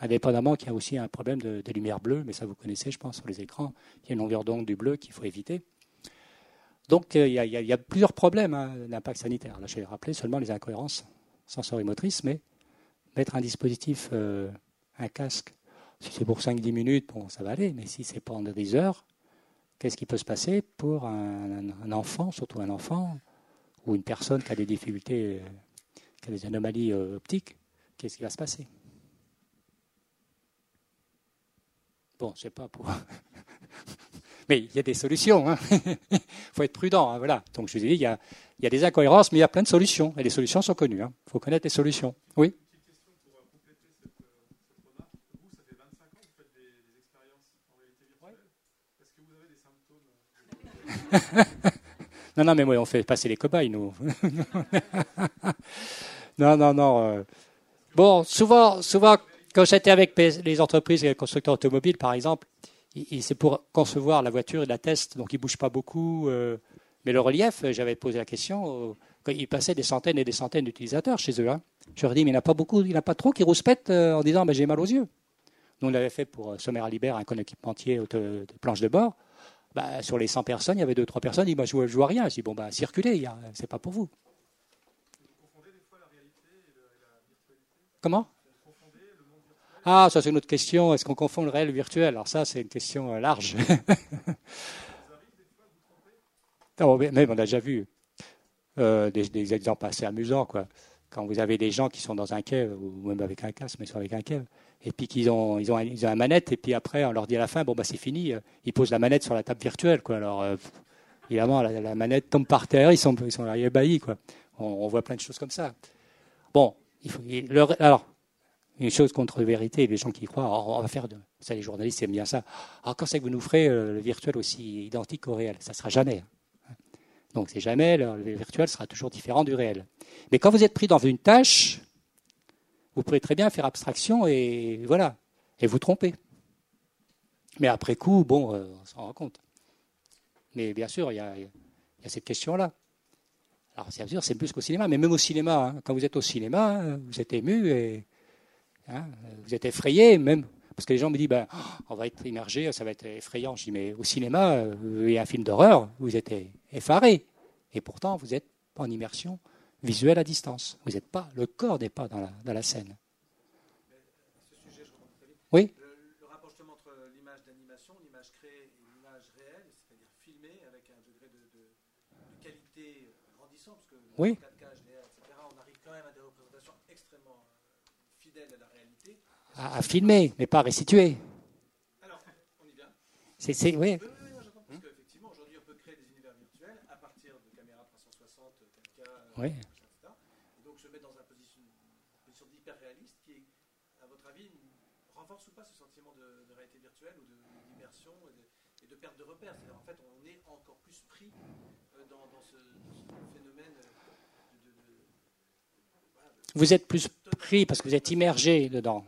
Indépendamment qu'il y a aussi un problème de, lumière bleue, mais ça vous connaissez, je pense, sur les écrans, il y a une longueur d'onde du bleu qu'il faut éviter. Donc euh, il, y a, plusieurs problèmes hein, d'impact sanitaire. Là, j'ai rappelé seulement les incohérences sensorimotrices, mais mettre un dispositif, un casque, si c'est pour 5-10 minutes, bon, ça va aller, mais si c'est pendant des heures, qu'est-ce qui peut se passer pour un, enfant, surtout un enfant, ou une personne qui a des difficultés, euh, qui a des anomalies euh, optiques, qu'est-ce qui va se passer? Bon, je sais pas pour. mais il y a des solutions. Il hein. faut être prudent. Hein, voilà. Donc je vous ai dit, il y, a, des incohérences, mais il y a plein de solutions. Et les solutions sont connues. Il hein. faut connaître les solutions. Oui? non, non, mais on fait passer les cobayes, nous. non, non, non. Euh. Bon, souvent, souvent, quand j'étais avec les entreprises et les constructeurs automobiles, par exemple, c'est pour concevoir la voiture et la test, donc ils ne bougent pas beaucoup. Euh. mais le relief, j'avais posé la question, euh, ils passaient des centaines et des centaines d'utilisateurs chez eux. Hein. Je leur ai dit, mais il n'y en a pas beaucoup, il n'y en a pas trop qui rouspètent en disant, j'ai mal aux yeux. Nous, on l'avait fait pour Sommer à Libère, un équipementier de planche de bord. Bah, sur les 100 personnes, il y avait 2-3 personnes qui disent Je ne vois rien. Je dis Bon, bah, circulez, ce n'est pas pour vous. Comment? Ah, ça c'est une autre question. Est-ce qu'on confond le réel et le virtuel? Alors ça, c'est une question euh, large. non, même on a déjà vu euh, des, exemples assez amusants. Quoi. Quand vous avez des gens qui sont dans un quai, ou même avec un casque, mais sont avec un quai, et puis qu'ils ont, ils ont, ils ont une manette, et puis après, on leur dit à la fin, bon, bah, c'est fini, ils posent la manette sur la table virtuelle, quoi. Alors, euh, évidemment, la, manette tombe par terre, ils sont, ils sont ébahis, quoi. On, voit plein de choses comme ça. Bon, alors, une chose contre vérité, les gens qui croient, on va faire ça, les journalistes aiment bien ça. Alors, quand c'est que vous nous ferez euh, le virtuel aussi identique au réel? Ça ne sera jamais. Hein. Donc, c'est jamais, le virtuel sera toujours différent du réel. Mais quand vous êtes pris dans une tâche, vous pouvez très bien faire abstraction et voilà, et vous tromper. Mais après coup, bon, euh, on s'en rend compte. Mais bien sûr, il y a, cette question-là. Alors, bien sûr, c'est plus qu'au cinéma, mais même au cinéma, hein. quand vous êtes au cinéma, vous êtes ému et hein, vous êtes effrayé, même. Parce que les gens me disent, ben, oh, on va être immergé, ça va être effrayant. Je dis, mais au cinéma, il y a un film d'horreur, vous êtes effaré. Et pourtant, vous êtes en immersion visuel à distance. Vous n'êtes pas, le corps n'est pas dans la, dans la scène. oui le, rapprochement entre l'image d'animation, l'image créée et l'image réelle, c'est-à-dire filmée avec un degré de, qualité grandissant, parce que oui. 4K, HDR, etc., on arrive quand même à des représentations extrêmement euh, fidèles à la réalité. à, filmer, mais pas à restituer. Alors, on y vient. C'est, oui. Oui, oui, oui, j'entends. Parce qu'effectivement, aujourd'hui, on peut créer des univers virtuels à partir de caméras 360, 4K, Oui. etc. Et donc, se mettre dans une position, une position d'hyper réaliste qui, à votre avis, renforce ou pas ce sentiment de, de réalité virtuelle ou de- d'immersion et de, et de perte de repères. C'est-à-dire, en fait, on est encore plus pris euh, dans, dans ce, dans ce phénomène euh, de. de- de- voilà, de- Vous êtes plus pris parce que vous êtes immergé dedans.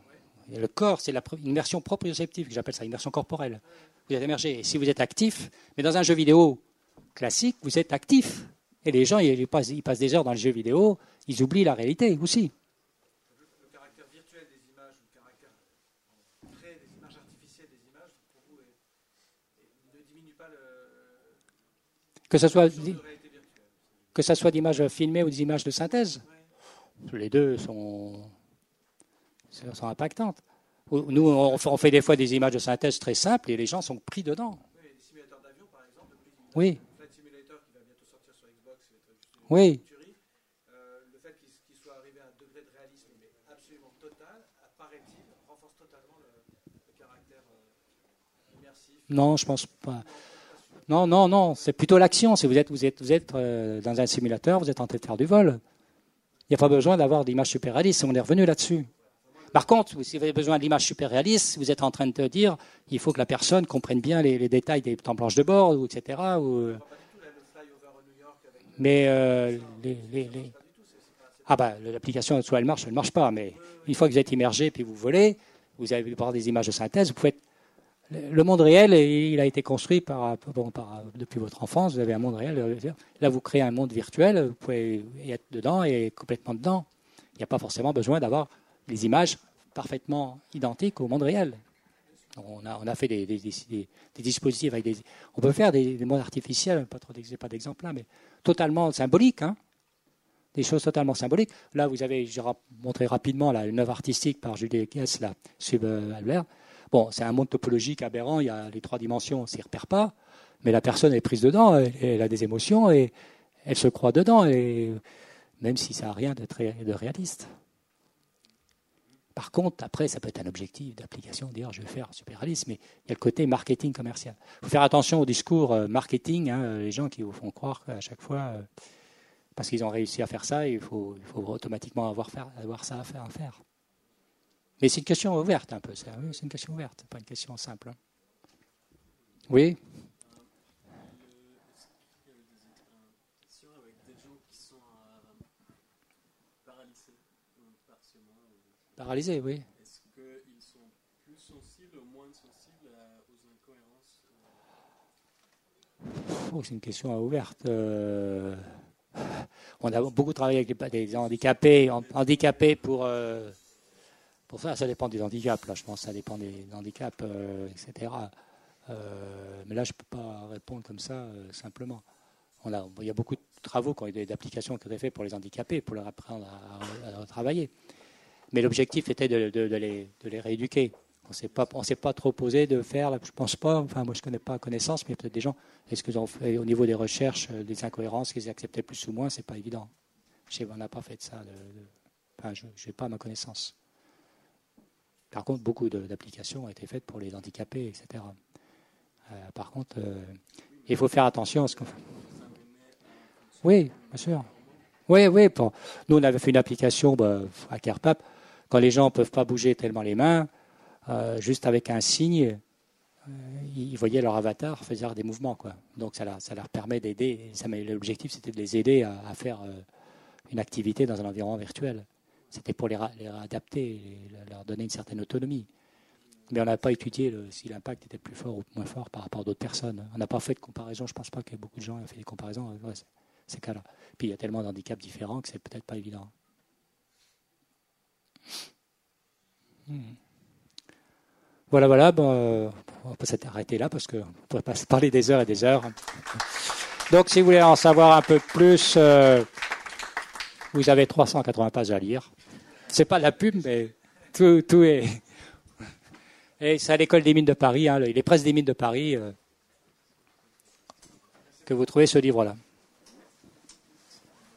Le corps, c'est une immersion proprioceptive, que j'appelle ça, immersion corporelle. Vous êtes immergé. Et si vous êtes actif, mais dans un jeu vidéo classique, vous êtes actif. Et les gens, ils passent, ils passent des heures dans les jeux vidéo, ils oublient la réalité aussi. le caractère virtuel des images, le caractère des images artificielles des images, pour vous, ne diminue pas le. Que ce soit, que soit d'images filmées ou des images de synthèse. Les deux sont, sont impactantes. Nous, on fait- des fois des images de synthèse très simples et les gens sont pris dedans. Oui, les simulateurs d'avion, par exemple, depuis Oui, le Flight Simulator qui va bientôt sortir sur Xbox, une Oui. tuerie, euh, le fait qu'il soit arrivé à un degré de réalisme mais absolument total, apparaît-il, renforce totalement le, le caractère euh, immersif? non, je pense pas. Non, non, non, c'est plutôt l'action. Si vous êtes, vous êtes, vous êtes euh, dans un simulateur, vous êtes en train de faire du vol. Il n'y a pas besoin d'avoir d'images super réalistes. On est revenu là-dessus. Par contre, si vous avez besoin d'images super réalistes, vous êtes en train de dire il faut que la personne comprenne bien les, détails des temps planches de bord, etc. Avec mais euh, les, les- ah bah l'application soit elle marche, soit elle ne marche pas. Mais une fois que vous êtes immergé puis vous volez, vous allez voir des images de synthèse. Vous pouvez être- le monde réel, il a été construit par, par- depuis votre enfance. Vous avez un monde réel. Là, vous créez un monde virtuel. Vous pouvez y être dedans et complètement dedans. Il n'y a pas forcément besoin d'avoir des images parfaitement identiques au monde réel. On a, fait des, dispositifs avec des. On peut faire des, des mondes artificiels, pas trop pas d'exemples là, mais totalement symboliques. hein. Des choses totalement symboliques. Là, vous avez, j'ai montré rapidement là, une œuvre artistique par Julie Kess, là, Sub euh, Albert. Bon, c'est un monde topologique aberrant, il y a les trois dimensions, on ne s'y repère pas, mais la personne est prise dedans, elle, elle a des émotions et elle se croit dedans, et même si ça n'a rien de, très, réaliste. Par contre, après, ça peut être un objectif d'application, dire je vais faire super réaliste, mais il y a le côté marketing commercial. Il faut faire attention au discours euh, marketing, hein, les gens qui vous font croire qu'à chaque fois, euh, parce qu'ils ont réussi à faire ça, il faut, il faut automatiquement avoir, avoir ça. À faire. Mais c'est une question ouverte un peu, ça. Oui, c'est une question ouverte, pas une question simple. hein. Oui paralysés, oui. Est-ce qu'ils sont plus sensibles ou moins sensibles aux incohérences c'est une question ouverte. Euh, on a beaucoup travaillé avec des, handicapés, handicapés pour, euh, pour ça. Ça dépend des handicaps. Là, je pense que ça dépend des handicaps, euh, etc. Euh, mais là, je ne peux pas répondre comme ça euh, simplement. Il y a beaucoup de travaux, d'applications qui ont été faits pour les handicapés, pour leur apprendre à, à- à travailler. Mais l'objectif était de, les, rééduquer. On on s'est pas trop posé de faire, je pense pas, enfin moi je connais pas connaissance, mais peut-être des gens, est-ce qu'ils ont fait au niveau des recherches, des incohérences, qu'ils acceptaient plus ou moins, c'est pas évident. Je sais, on n'a pas fait de ça, enfin je n'ai pas à ma connaissance. Par contre, beaucoup d'applications ont été faites pour les handicapés, etc. Euh, par contre, euh, il faut faire attention à ce qu'on fait. Oui, bien sûr. Oui, oui. Nous, on avait fait une application bah, à CarePap. Quand les gens ne peuvent pas bouger tellement les mains, euh, juste avec un signe, ils voyaient leur avatar faire des mouvements. Donc ça leur, permet d'aider. L'objectif, c'était de les aider à, faire une activité dans un environnement virtuel. C'était pour les, les adapter, leur donner une certaine autonomie. Mais on n'a pas étudié si l'impact était plus fort ou moins fort par rapport à d'autres personnes. On n'a pas fait de comparaison. Je ne pense pas que beaucoup de gens aient fait des comparaisons ouais, ces- cas-là. Puis il y a tellement d'handicaps différents que c'est peut-être pas évident. Hmm. Voilà, voilà. Bon, euh, on peut s'arrêter là parce qu'on pourrait pas se parler des heures et des heures. Donc, si vous voulez en savoir un peu plus, euh, vous avez 380 pages à lire. C'est pas la pub, mais tout, tout est. Et c'est à l'école des mines de Paris, hein, les presses des mines de Paris, euh, que vous trouvez ce livre-là.